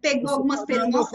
pegou algumas perguntas.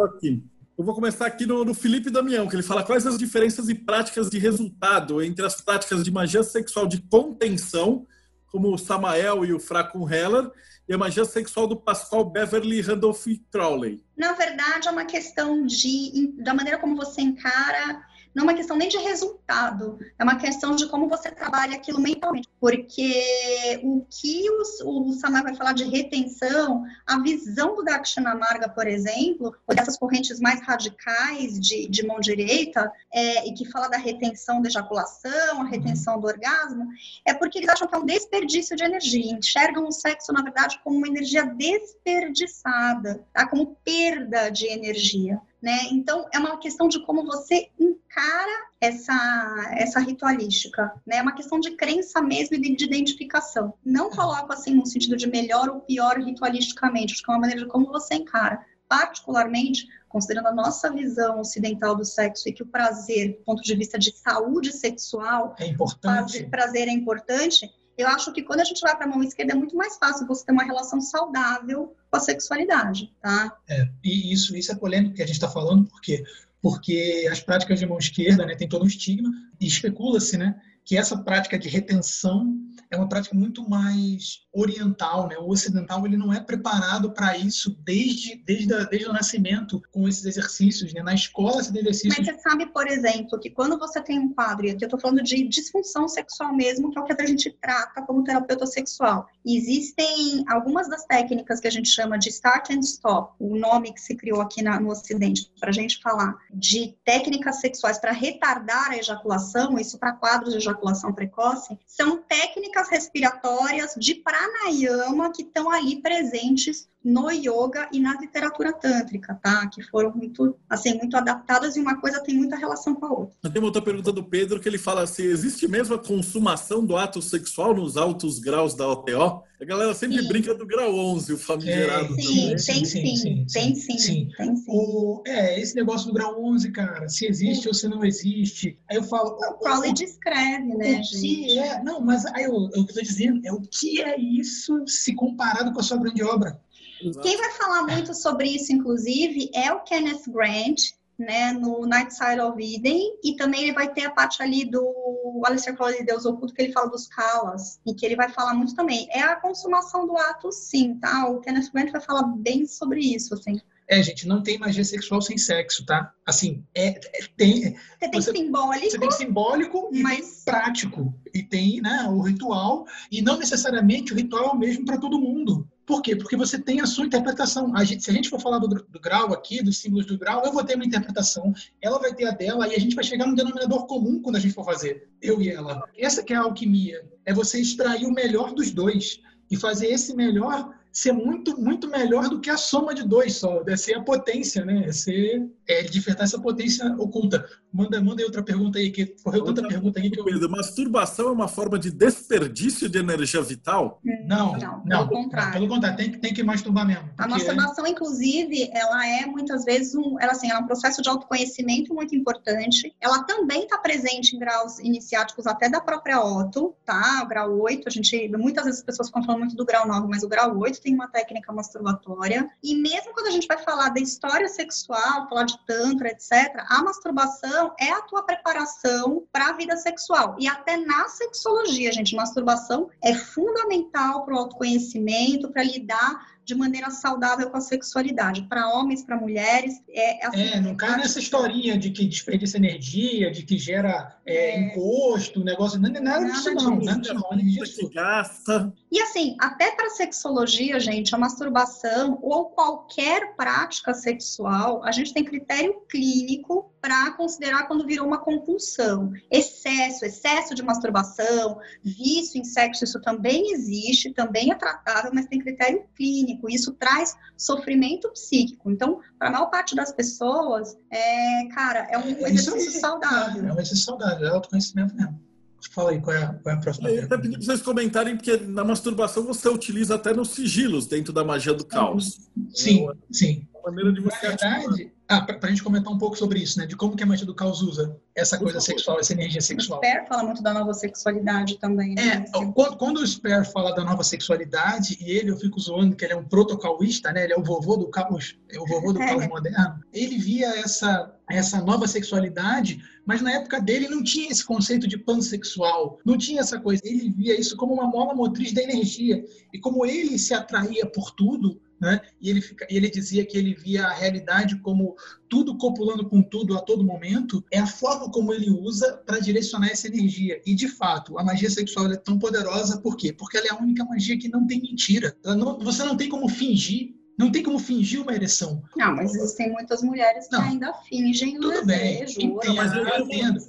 aqui. Eu vou começar aqui no, no, Felipe Damião, que ele fala quais as diferenças e práticas de resultado entre as práticas de magia sexual de contenção, como o Samael e o Fracon Heller, e a magia sexual do Pascal Beverly Randolph Crowley. Na verdade, é uma questão de da maneira como você encara não é uma questão nem de resultado, é uma questão de como você trabalha aquilo mentalmente. Porque o que o, o Samar vai falar de retenção, a visão do Dakshinamurga, por exemplo, ou dessas correntes mais radicais de, de mão direita, é, e que fala da retenção da ejaculação, a retenção do orgasmo, é porque eles acham que é um desperdício de energia, enxergam o sexo, na verdade, como uma energia desperdiçada, tá? como perda de energia. Né? Então, é uma questão de como você encara essa, essa ritualística, né? É uma questão de crença mesmo e de identificação. Não coloco assim no sentido de melhor ou pior ritualisticamente, acho que é uma maneira de como você encara. Particularmente, considerando a nossa visão ocidental do sexo e que o prazer, do ponto de vista de saúde sexual, é importante. prazer é importante, eu acho que quando a gente vai para a mão esquerda é muito mais fácil você ter uma relação saudável com a sexualidade, tá? É, e isso, isso é polêmico que a gente está falando, porque porque as práticas de mão esquerda né, tem todo um estigma e especula-se né, que essa prática de retenção é uma prática muito mais oriental, né? O ocidental ele não é preparado para isso desde, desde, a, desde o nascimento com esses exercícios, né? Na escola se tem exercícios. Mas você sabe, por exemplo, que quando você tem um quadro, e aqui eu estou falando de disfunção sexual mesmo, que é o que a gente trata como terapeuta sexual. Existem algumas das técnicas que a gente chama de start and stop, o nome que se criou aqui na, no Ocidente, para a gente falar de técnicas sexuais para retardar a ejaculação, isso para quadros de ejaculação precoce, são técnicas respiratórias de pranayama que estão ali presentes no yoga e na literatura tântrica, tá? Que foram muito, assim, muito adaptadas e uma coisa tem muita relação com a outra. Tem uma outra pergunta do Pedro que ele fala assim: existe mesmo a consumação do ato sexual nos altos graus da OTO? A galera sempre sim. brinca do grau 11, o famigerado. Sim, tem sim, sim, sim, tem sim. sim. Tem sim. O, é, esse negócio do grau 11, cara, se existe ou se não existe. Aí eu falo. O Crowley descreve, né, o gente? Que é, não, mas aí eu, eu tô dizendo, é o que é isso se comparado com a sua grande obra? Quem vai falar muito sobre isso, inclusive, é o Kenneth Grant, né, no Night Side of Eden, e também ele vai ter a parte ali do Alistair Crowley, Deus Oculto, que ele fala dos Kalas, e que ele vai falar muito também. É a consumação do ato, sim, tá? O Kenneth Grant vai falar bem sobre isso, assim. É, gente, não tem magia sexual sem sexo, tá? Assim, é, é tem. Você tem você, simbólico. Você tem simbólico e mas... prático. E tem, né, o ritual. E não necessariamente o ritual é o mesmo para todo mundo. Por quê? Porque você tem a sua interpretação. A gente, se a gente for falar do, do, grau aqui, dos símbolos do grau, eu vou ter uma interpretação, ela vai ter a dela, e a gente vai chegar num denominador comum quando a gente for fazer, eu e ela. Essa que é a alquimia, é você extrair o melhor dos dois e fazer esse melhor ser muito, muito melhor do que a soma de dois só. Deve ser a potência, né? É ser, é essa potência oculta. Manda, manda aí outra pergunta aí, que correu tanta pergunta aí que eu... Masturbação é uma forma de desperdício de energia vital? Não, não. não pelo contrário. Pelo contrário, tem, tem que masturbar mesmo. A masturbação, inclusive, ela é muitas vezes um, ela, assim, é um processo de autoconhecimento muito importante. Ela também está presente em graus iniciáticos até da própria Otto, tá? O grau 8, a gente, muitas vezes as pessoas ficam falando muito do grau 9, mas o grau 8 tem uma técnica masturbatória. E mesmo quando a gente vai falar da história sexual, falar de tantra, etc., a masturbação é a tua preparação para a vida sexual. E até na sexologia, gente, masturbação é fundamental para o autoconhecimento, para lidar de maneira saudável com a sexualidade, para homens, para mulheres. É, assim, é, não cai nessa historinha de que desperdiça energia, de que gera é, é, imposto, negócio, não é nada, nada disso não, disso. nada disso não, disso. gasta. E assim, até para sexologia, gente, a masturbação ou qualquer prática sexual, a gente tem critério clínico para considerar quando virou uma compulsão. Excesso, excesso de masturbação, vício em sexo, isso também existe, também é tratável, mas tem critério clínico. Isso traz sofrimento psíquico. Então, para a maior parte das pessoas, é, cara, é um é, exercício é, saudável. É um exercício saudável, é autoconhecimento mesmo. Fala aí, qual é a, qual é a próxima Eu até pedi para vocês comentarem, porque na masturbação você utiliza até nos sigilos dentro da magia do caos. Sim, sim. A maneira de você Na verdade, ah, para a gente comentar um pouco sobre isso, né? De como que a magia do caos usa essa coisa sexual, essa energia sexual. O Sper fala muito da nova sexualidade também. Né? É, quando, quando, o Sper fala da nova sexualidade, e ele, eu fico zoando que ele é um protocaulista, né? Ele é o vovô do caos, é o vovô do é. caos moderno. Ele via essa, essa nova sexualidade, mas na época dele não tinha esse conceito de pansexual, não tinha essa coisa. Ele via isso como uma mola motriz da energia. E como ele se atraía por tudo, né? E ele, fica, ele dizia que ele via a realidade como tudo copulando com tudo a todo momento, é a forma como ele usa para direcionar essa energia. E, de fato, a magia sexual é tão poderosa, por quê? Porque ela é a única magia que não tem mentira. Não, você não tem como fingir não tem como fingir uma ereção. Não, mas existem muitas mulheres que não. ainda fingem o Tudo desejo. Bem, entendo, mas, eu entendo.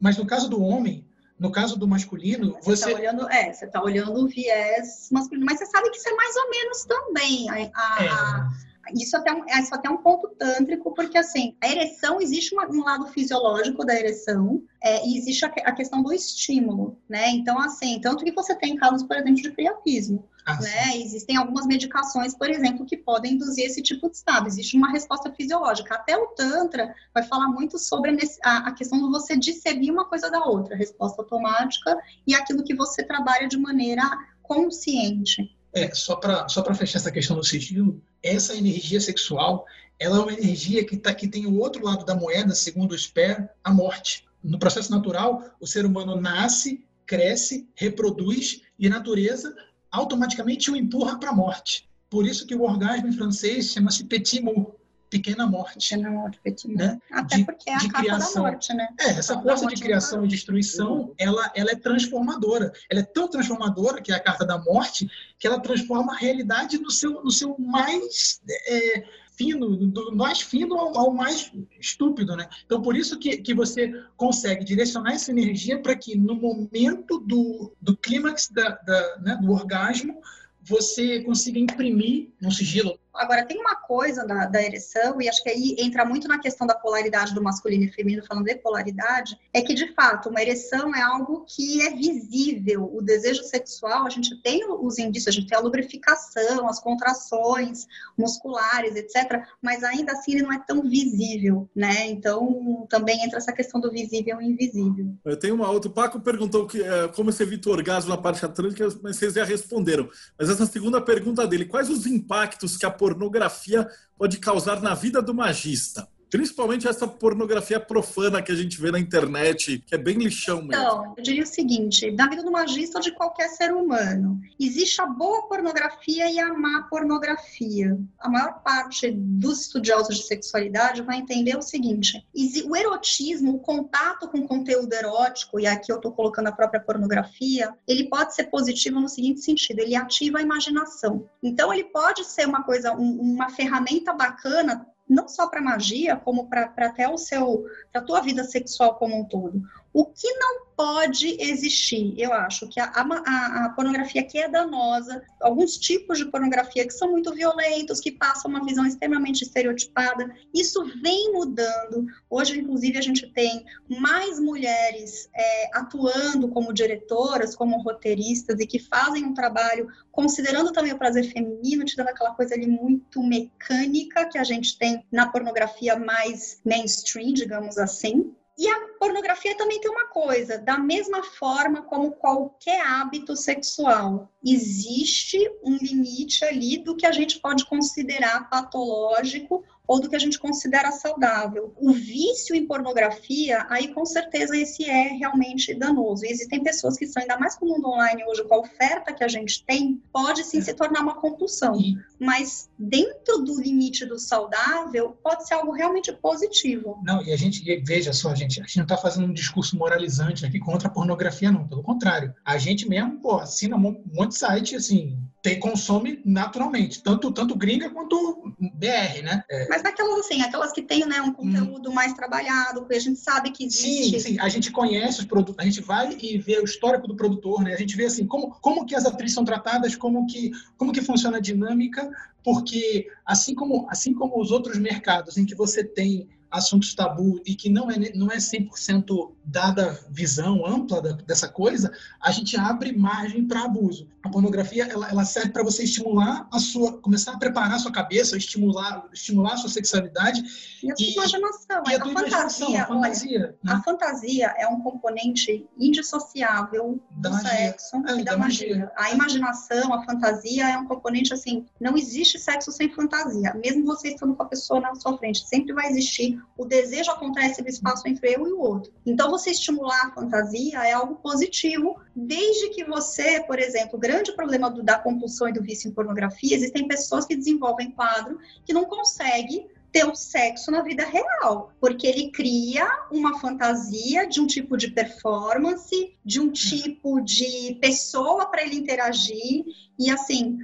mas no caso do homem, no caso do masculino, você. Você está olhando, é, você tá olhando o viés masculino, mas você sabe que isso é mais ou menos também. A, a, é. Isso até, um, isso até um ponto tântrico, porque assim, a ereção, existe uma, um lado fisiológico da ereção, é, e existe a, a, questão do estímulo, né? Então, assim, tanto que você tem casos, por exemplo, de priapismo. Ah, né? Existem algumas medicações, por exemplo, que podem induzir esse tipo de estado. Existe uma resposta fisiológica. Até o Tantra vai falar muito sobre a, a questão de você discernir uma coisa da outra, resposta automática e aquilo que você trabalha de maneira consciente. É, só para só fechar essa questão do sigilo, essa energia sexual, ela é uma energia que, tá, que tem o outro lado da moeda, segundo o Sper, a morte. No processo natural, o ser humano nasce, cresce, reproduz e a natureza automaticamente o empurra para a morte. Por isso que o orgasmo em francês chama-se petit mot, pequena morte. Pequena morte. Né? Até de, porque é a capa criação. da morte, né? É, essa força de criação e destruição, ela, ela é transformadora. Ela é tão transformadora, que é a carta da morte, que ela transforma a realidade no seu, no seu mais... É, fino, do mais fino ao, ao, mais estúpido, né? Então, por isso que, que você consegue direcionar essa energia para que no momento do, do clímax da, da né, do orgasmo, você consiga imprimir um sigilo Agora, tem uma coisa da, da, ereção, e acho que aí entra muito na questão da polaridade do masculino e feminino, falando de polaridade, é que, de fato, uma ereção é algo que é visível. O desejo sexual, a gente tem os indícios, a gente tem a lubrificação, as contrações musculares, etc., mas ainda assim ele não é tão visível, né? Então, também entra essa questão do visível e invisível. Eu tenho uma outra. O Paco perguntou que, é, como você evita o orgasmo na parte atlântica, mas vocês já responderam. Mas essa segunda pergunta dele, quais os impactos que a pornografia pode causar na vida do magista. Principalmente essa pornografia profana que a gente vê na internet, que é bem lixão mesmo. Então, eu diria o seguinte: na vida do magista ou de qualquer ser humano, existe a boa pornografia e a má pornografia. A maior parte dos estudiosos de sexualidade vai entender o seguinte: o erotismo, o contato com conteúdo erótico, e aqui eu estou colocando a própria pornografia, ele pode ser positivo no seguinte sentido: ele ativa a imaginação. Então, ele pode ser uma coisa, um, uma ferramenta bacana não só para magia, como para até o seu, a tua vida sexual como um todo. O que não pode existir? Eu acho que a, a, a, pornografia que é danosa, alguns tipos de pornografia que são muito violentos, que passam uma visão extremamente estereotipada, isso vem mudando. Hoje, inclusive, a gente tem mais mulheres é, atuando como diretoras, como roteiristas e que fazem um trabalho considerando também o prazer feminino, tirando aquela coisa ali muito mecânica que a gente tem na pornografia mais mainstream, digamos assim. E a pornografia também tem uma coisa, da mesma forma como qualquer hábito sexual, existe um limite ali do que a gente pode considerar patológico ou do que a gente considera saudável. O vício em pornografia, aí com certeza esse é realmente danoso. E existem pessoas que são, ainda mais com o mundo online hoje, com a oferta que a gente tem, pode sim é. se tornar uma compulsão. Mas dentro do limite do saudável, pode ser algo realmente positivo. Não, e a gente, veja só, gente, a gente não está fazendo um discurso moralizante aqui contra a pornografia, não. Pelo contrário. A gente mesmo, pô, assina um monte de site, assim, tem, consome naturalmente, tanto, tanto gringa quanto BR, né? É. Mas naquelas assim, aquelas que têm né, um conteúdo hum. mais trabalhado, que a gente sabe que existe. Sim, sim, a gente conhece os produtos, a gente vai e vê o histórico do produtor, né? A gente vê assim, como, como que as atrizes são tratadas, como que, como que funciona a dinâmica, porque assim como, assim como os outros mercados em que você tem assuntos tabu e que não é, não é 100% dada visão ampla da, dessa coisa, a gente abre margem para abuso. A pornografia ela, ela serve para você estimular a sua, começar a preparar a sua cabeça, estimular, estimular a sua sexualidade e a sua imaginação. E a, a fantasia, a fantasia, olha, né? a fantasia é um componente indissociável da do magia. sexo é, e da, da magia. magia. A imaginação, a fantasia é um componente assim, não existe sexo sem fantasia. Mesmo você estando com a pessoa na sua frente, sempre vai existir o desejo acontece no espaço entre eu e o outro. Então, você estimular a fantasia é algo positivo, desde que você, por exemplo, o grande problema do, da compulsão e do vício em pornografia, existem pessoas que desenvolvem quadro que não conseguem ter o sexo na vida real, porque ele cria uma fantasia de um tipo de performance, de um tipo de pessoa para ele interagir e assim,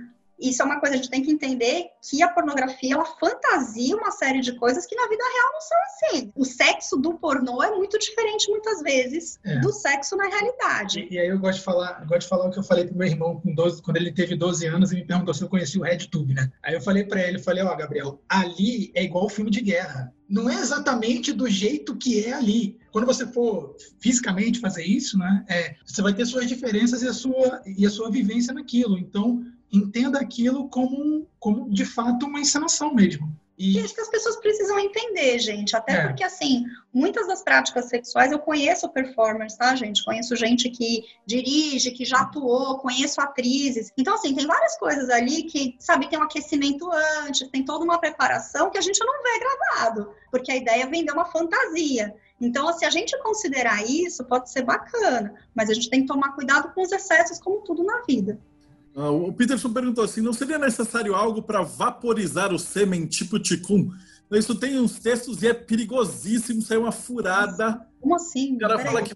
isso é uma coisa, a gente tem que entender que a pornografia, ela fantasia uma série de coisas que na vida real não são assim. O sexo do pornô é muito diferente, muitas vezes, é. do sexo na realidade. E, e, aí eu gosto de falar, gosto de falar o que eu falei pro meu irmão com 12, quando ele teve 12 anos e me perguntou se eu conhecia o RedTube, né? Aí eu falei para ele, eu falei, ó, oh, Gabriel, ali é igual filme de guerra. Não é exatamente do jeito que é ali. Quando você for fisicamente fazer isso, né, é, você vai ter suas diferenças e a sua, e a sua vivência naquilo. Então, entenda aquilo como, como de fato uma encenação mesmo. E... e acho que as pessoas precisam entender, gente. Até é. porque, assim, muitas das práticas sexuais eu conheço performers, tá, gente? Conheço gente que dirige, que já atuou, conheço atrizes. Então, assim, tem várias coisas ali que, sabe, tem um aquecimento antes, tem toda uma preparação que a gente não vê gravado, porque a ideia é vender uma fantasia. Então, se a gente considerar isso, pode ser bacana, mas a gente tem que tomar cuidado com os excessos, como tudo na vida. Ah, o Peterson perguntou assim: não seria necessário algo para vaporizar o sêmen tipo ticum? Isso tem uns textos e é perigosíssimo, isso é uma furada. Como assim? O cara fala que.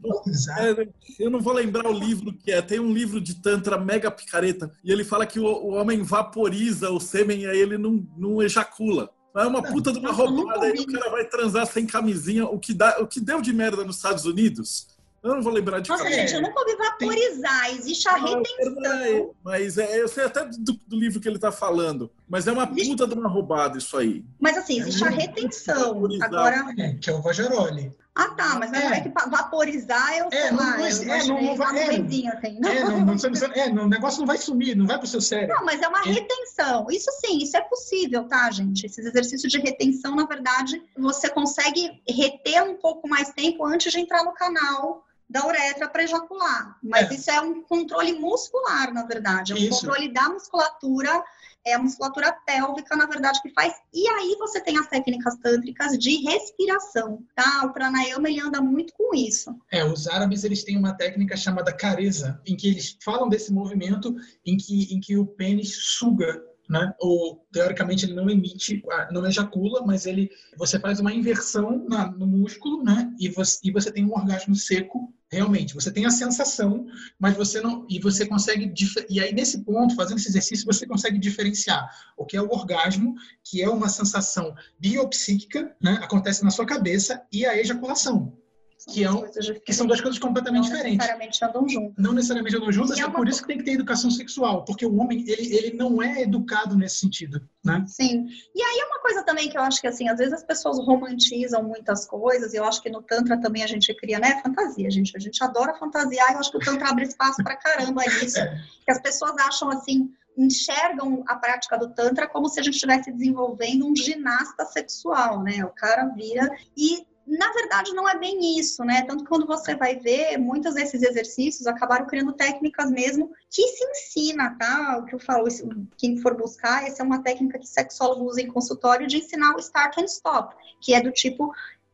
É, eu não vou lembrar o livro que é. Tem um livro de Tantra mega picareta. E ele fala que o, o homem vaporiza o sêmen e aí ele não, não ejacula. É uma puta de uma roubada. Aí o cara vai transar sem camisinha. O que, dá, o que deu de merda nos Estados Unidos eu não vou lembrar de Nossa, gente, eu nunca ouvi vaporizar. Tem... Existe a retenção. Mas é, eu sei até do, do, livro que ele está falando. Mas é uma puta de uma roubada isso aí. Mas assim, existe a retenção. Agora. É, que é o Vageroli. Ah, tá, mas é, é que vaporizar eu sei é, não, lá, mas, é, não, não vai, é, assim, não, é, não, não, é, não, o negócio não vai sumir, não vai para o seu cérebro. Não, mas é uma é. retenção. Isso sim, isso é possível, tá, gente? Esses exercícios de retenção, na verdade, você consegue reter um pouco mais tempo antes de entrar no canal da uretra para ejacular. Mas é. isso é um controle muscular, na verdade. É um isso. controle da musculatura, é a musculatura pélvica, na verdade, que faz. E aí você tem as técnicas tântricas de respiração, tá? O pranayama, ele anda muito com isso. É, os árabes, eles têm uma técnica chamada careza, em que eles falam desse movimento em que, em que o pênis suga né? Ou teoricamente ele não emite, não ejacula, mas ele, você faz uma inversão na, no músculo, né? E você, e você tem um orgasmo seco realmente. Você tem a sensação, mas você não. E você consegue. E aí, nesse ponto, fazendo esse exercício, você consegue diferenciar o que é o orgasmo, que é uma sensação biopsíquica, né? acontece na sua cabeça, e a ejaculação. Que, é um, que, são duas coisas completamente não diferentes. Não necessariamente andam juntas. Não necessariamente andam juntas, é, é por isso que tem que ter educação sexual, porque o homem, ele, ele não é educado nesse sentido, né? Sim. E aí é uma coisa também que eu acho que, assim, às vezes as pessoas romantizam muitas coisas, e eu acho que no Tantra também a gente cria, né, fantasia, gente. A gente adora fantasiar, e eu acho que o Tantra abre espaço pra caramba nisso. É. Que as pessoas acham, assim, enxergam a prática do Tantra como se a gente estivesse desenvolvendo um ginasta sexual, né? O cara vira e na verdade, não é bem isso, né? Tanto que quando você vai ver, muitos desses exercícios acabaram criando técnicas mesmo que se ensina, tá? O que eu falo, quem for buscar, essa é uma técnica que sexólogos usam em consultório de ensinar o start and stop, que é do tipo,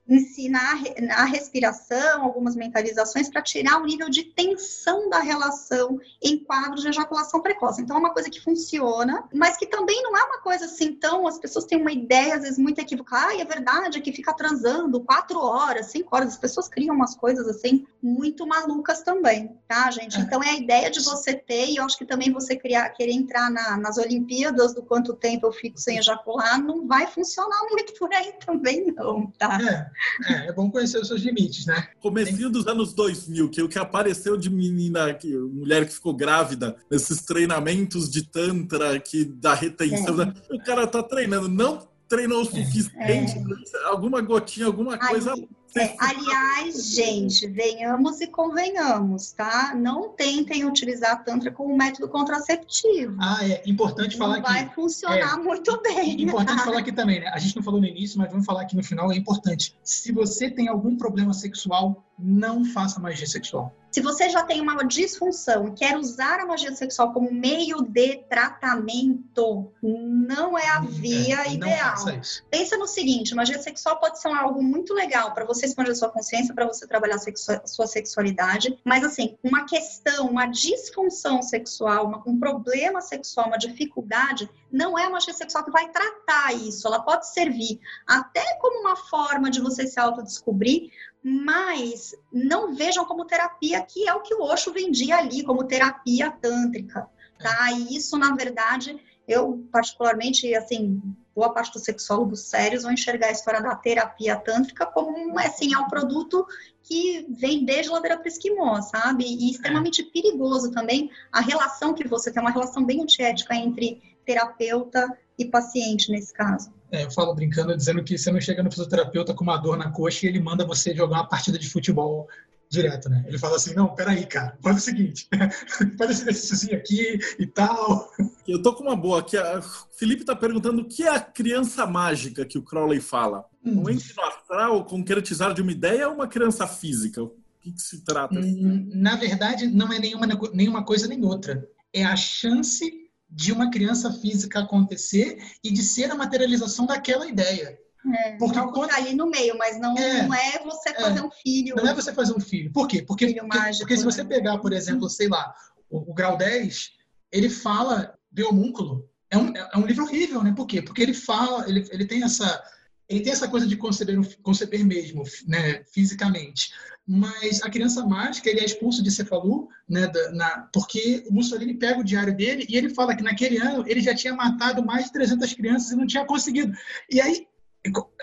ensinar a respiração, algumas mentalizações para tirar o nível de tensão da relação em quadros de ejaculação precoce. Então é uma coisa que funciona, mas que também não é uma coisa assim tão. As pessoas têm uma ideia às vezes muito equivocada. Ah, é verdade, é que fica transando quatro horas, cinco horas. As pessoas criam umas coisas assim muito malucas também, tá, gente? Então é a ideia de você ter, e eu acho que também você criar, querer entrar na, nas Olimpíadas do quanto tempo eu fico sem ejacular, não vai funcionar muito por aí também, não, tá? É. É, é bom conhecer os seus limites, né? Comecinho dos anos 2000, que o que apareceu de menina, que, mulher que ficou grávida, nesses treinamentos de tantra, que dá retenção, é. o cara tá treinando, não treinou o suficiente, é. alguma gotinha, alguma coisa É, aliás, gente, venhamos e convenhamos, tá? Não tentem utilizar Tantra como método contraceptivo. Ah, é importante falar não que. vai funcionar é, muito bem. Importante tá? falar aqui também, né? A gente não falou no início, mas vamos falar aqui no final, é importante. Se você tem algum problema sexual, não faça magia sexual. Se você já tem uma disfunção e quer usar a magia sexual como meio de tratamento, não é a via É, não ideal. faça isso. Pensa no seguinte, magia sexual pode ser algo muito legal para você expandir sua consciência, para você trabalhar sexu- sua sexualidade, mas assim, uma questão, uma disfunção sexual, uma- um problema sexual, uma dificuldade, não é a magia sexual que vai tratar isso. Ela pode servir até como uma forma de você se autodescobrir, mas não vejam como terapia, que é o que o Osho vendia ali, como terapia tântrica, tá? E isso, na verdade, eu particularmente, assim, boa parte dos sexólogos sérios vão enxergar a história da terapia tântrica como, um, assim, é um produto que vem desde ladeira para esquimó, sabe? E extremamente perigoso também a relação que você tem, uma relação bem antiética entre terapeuta e paciente nesse caso. É, eu falo brincando, dizendo que você não chega no fisioterapeuta com uma dor na coxa e ele manda você jogar uma partida de futebol direto, né? Ele fala assim, não, peraí, cara, faz o seguinte, faz esse exercício aqui e tal. Eu tô com uma boa aqui. O Felipe tá perguntando o que é a criança mágica que o Crowley fala. Um ente no astral concretizar de uma ideia ou uma criança física? O que, que se trata? Hum, Na verdade, não é nenhuma, nenhuma coisa nem outra. É a chance de uma criança física acontecer e de ser a materialização daquela ideia. É, Porque algo quando- ali no meio, mas não É. não é você fazer um filho. Não é você fazer um filho. Por quê? Porque, porque, mágico, porque se você né? pegar, por exemplo, sei lá, o, o grau 10, ele fala de homúnculo. É um, é um livro horrível, né? Por quê? Porque ele fala, ele, ele tem essa ele tem essa coisa de conceber, conceber mesmo, né, fisicamente. Mas a criança mágica, ele é expulso de Cefalu, né, da- na, porque o Mussolini pega o diário dele e ele fala que naquele ano ele já tinha matado mais de 300 crianças e não tinha conseguido. E aí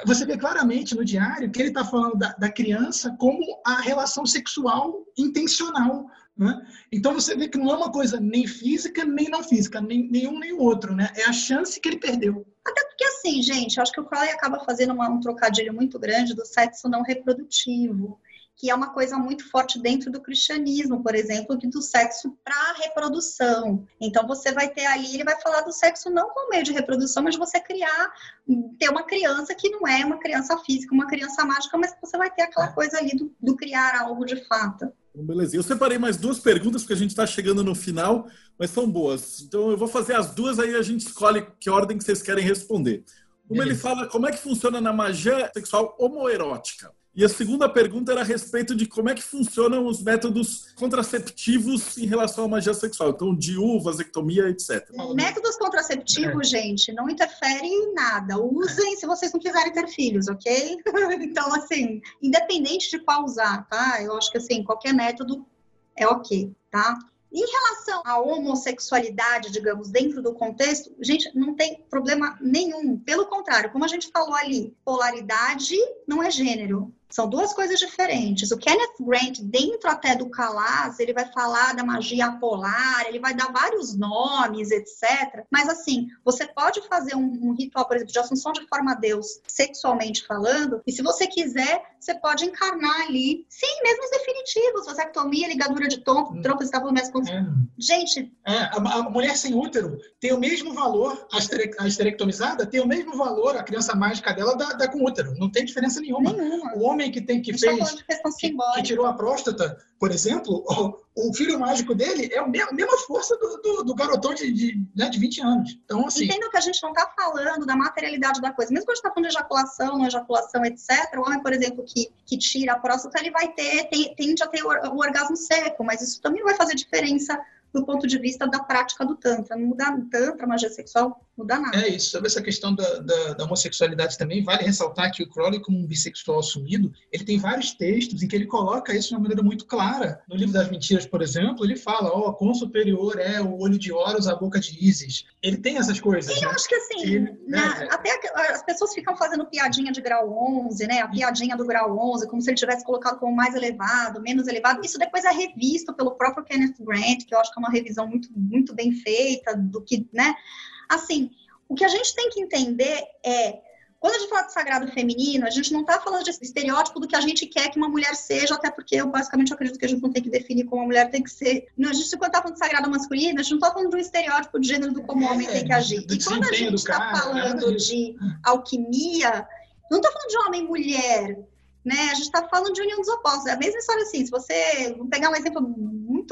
você vê claramente no diário que ele está falando da, da criança como a relação sexual intencional. Né? Então você vê que não é uma coisa nem física nem não física, nem nenhum nem o outro. Né? É a chance que ele perdeu. Porque assim, gente, acho que o Crowley acaba fazendo uma- um trocadilho muito grande do sexo não reprodutivo, que é uma coisa muito forte dentro do cristianismo, por exemplo, que do sexo para reprodução. Então você vai ter ali, ele vai falar do sexo não como meio de reprodução, mas de você criar, ter uma criança que não é uma criança física, uma criança mágica, mas que você vai ter aquela coisa ali do, do criar algo de fato. Então, beleza. Eu separei mais duas perguntas, porque a gente está chegando no final, mas são boas. Então eu vou fazer as duas, aí a gente escolhe que ordem que vocês querem responder. Uma ele fala como é que funciona na magia sexual homoerótica. E a segunda pergunta era a respeito de como é que funcionam os métodos contraceptivos em relação à magia sexual. Então, DIU, vasectomia, etc. Métodos contraceptivos, gente, não interfere em nada. Usem se vocês não quiserem ter filhos, ok? então, assim, independente de qual usar, tá? Eu acho que, assim, qualquer método é ok, tá? Em relação à homossexualidade, digamos, dentro do contexto, gente, não tem problema nenhum. Pelo contrário, como a gente falou ali, polaridade não é gênero. São duas coisas diferentes. O Kenneth Grant, dentro até do Calas, ele vai falar da magia apolar, ele vai dar vários nomes, etc. Mas, assim, você pode fazer um, um ritual, por exemplo, de assunção de forma a Deus, sexualmente falando, e se você quiser, você pode encarnar ali, sim, mesmo os definitivos, vasectomia, ligadura de tom, trompas estabelecimentos. É, Gente, é, a, a mulher sem útero tem o mesmo valor, a, estere, a esterectomizada tem o mesmo valor, a criança mágica dela, da, da com útero. Não tem diferença nenhuma. nenhuma. O homem que tem que fez que, que tirou a próstata, por exemplo, o, o filho mágico dele é a mesma, força do, do, do garotão de, de, né, de 20 anos. Então, assim, Entendo que a gente não está falando da materialidade da coisa. Mesmo quando a gente está falando de ejaculação, não ejaculação, etc., o homem, por exemplo, que, que tira a próstata, ele vai ter, tem, tende a ter o, o orgasmo seco, mas isso também não vai fazer diferença do ponto de vista da prática do Tantra. Não muda Tantra, magia sexual, não muda nada. É isso, sobre essa questão da, da, da, homossexualidade também, vale ressaltar que o Crowley, como um bissexual assumido, ele tem vários textos em que ele coloca isso de uma maneira muito clara. No livro das mentiras, por exemplo, ele fala, ó, oh, quão superior é o olho de Horus à boca de Isis. Ele tem essas coisas, E né? eu acho que assim, Ele- na- né? até as pessoas ficam fazendo piadinha de grau 11, né? A piadinha do grau 11, como se ele tivesse colocado como mais elevado, menos elevado. Isso depois é revisto pelo próprio Kenneth Grant, que eu acho que é uma revisão muito, muito bem feita do que, né? Assim, o que a gente tem que entender é quando a gente fala de sagrado feminino, a gente não está falando de estereótipo do que a gente quer que uma mulher seja, até porque eu basicamente acredito que a gente não tem que definir como uma mulher tem que ser. Não, a gente, quando está falando de sagrado masculino, a gente não está falando de um estereótipo de gênero do como o homem tem que agir. E quando a gente está falando de alquimia, não estou falando de homem e mulher, né? A gente está falando de união dos opostos. É a mesma história assim. Se você vou pegar um exemplo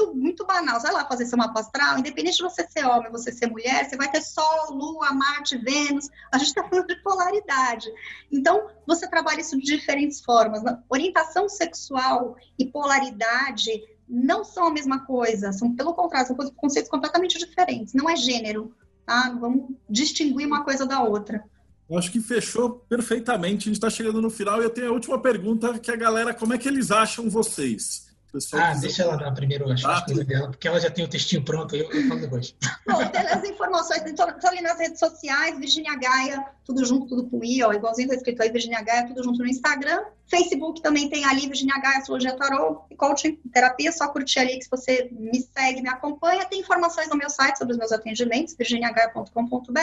muito, muito banal, sei lá, fazer seu mapa astral, independente de você ser homem, você ser mulher, você vai ter Sol, Lua, Marte, Vênus. A gente está falando de polaridade. Então, você trabalha isso de diferentes formas. Orientação sexual e polaridade não são a mesma coisa, são pelo contrário, são conceitos completamente diferentes. Não é gênero, tá? Vamos distinguir uma coisa da outra. Acho que fechou perfeitamente. A gente está chegando no final e eu tenho a última pergunta que a galera, como é que eles acham vocês? Ah, deixa ela dar primeiro as, ah, coisas dela, porque ela já tem o textinho pronto, eu, eu falo depois. Bom, tem as informações, estou ali nas redes sociais, Virginia Gaia, tudo junto, tudo com I, ó, igualzinho está escrito aí, Virginia Gaia, tudo junto no Instagram. Facebook também tem ali, Virginia Gaia, Astrologia Tarot e Coaching, Terapia, só curtir ali que se você me segue, me acompanha. Tem informações no meu site sobre os meus atendimentos, virginiagaia.com.br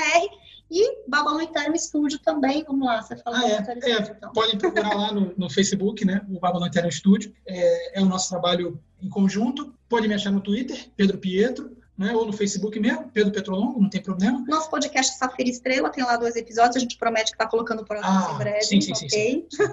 e Babylon Eterno Studio também, vamos lá, você fala ah, é, é, então. Podem procurar lá no, no, Facebook, né, o Babylon Eterno Studio, é, é o nosso trabalho em conjunto. Pode me achar no Twitter, Pedro Pietro, né? ou no Facebook mesmo, Pedro Petrolongo, não tem problema. Nosso podcast Safira Estrela tem lá dois episódios, a gente promete que está colocando o projeto ah, em breve. Sim, sim, okay? sim, sim.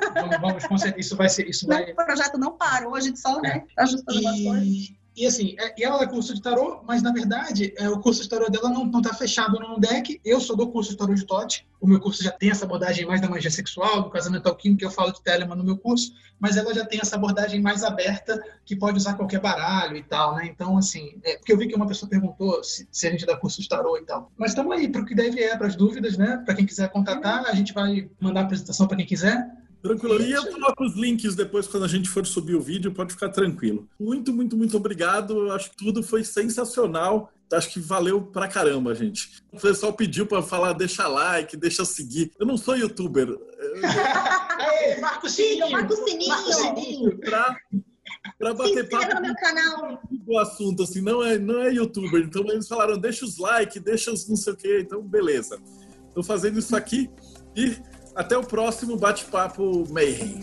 Vamos, vamos, isso vai ser. Isso não, vai... O projeto não parou, a gente só né, é. né, ajustando e... umas coisas. E assim, é, ela é curso de tarô, mas na verdade é, o curso de tarô dela não, não tá fechado no deck. Eu sou do curso de tarô de Tote. O meu curso já tem essa abordagem mais da magia sexual, do casamento alquímico, que eu falo de Telemann no meu curso, mas ela já tem essa abordagem mais aberta, que pode usar qualquer baralho e tal, né? Então, assim, é, porque eu vi que uma pessoa perguntou se, se a gente dá curso de tarô e tal. Mas estamos aí para o que deve é, para as dúvidas, né? Para quem quiser contatar, a gente vai mandar a apresentação para quem quiser. Tranquilo. E eu coloco os links depois quando a gente for subir o vídeo, pode ficar tranquilo. Muito, muito, muito obrigado. Acho que tudo foi sensacional. Acho que valeu pra caramba, gente. O pessoal pediu pra falar, deixa like, deixa seguir. Eu não sou youtuber. Ei, Marco Sininho! Marco Sininho! Sininho! Pra, pra bater papo no meu canal. O assunto, assim, não é, não é youtuber. Então eles falaram, deixa os likes, deixa os não sei o quê. Então, beleza. Tô fazendo isso aqui e até o próximo bate-papo Mayhem.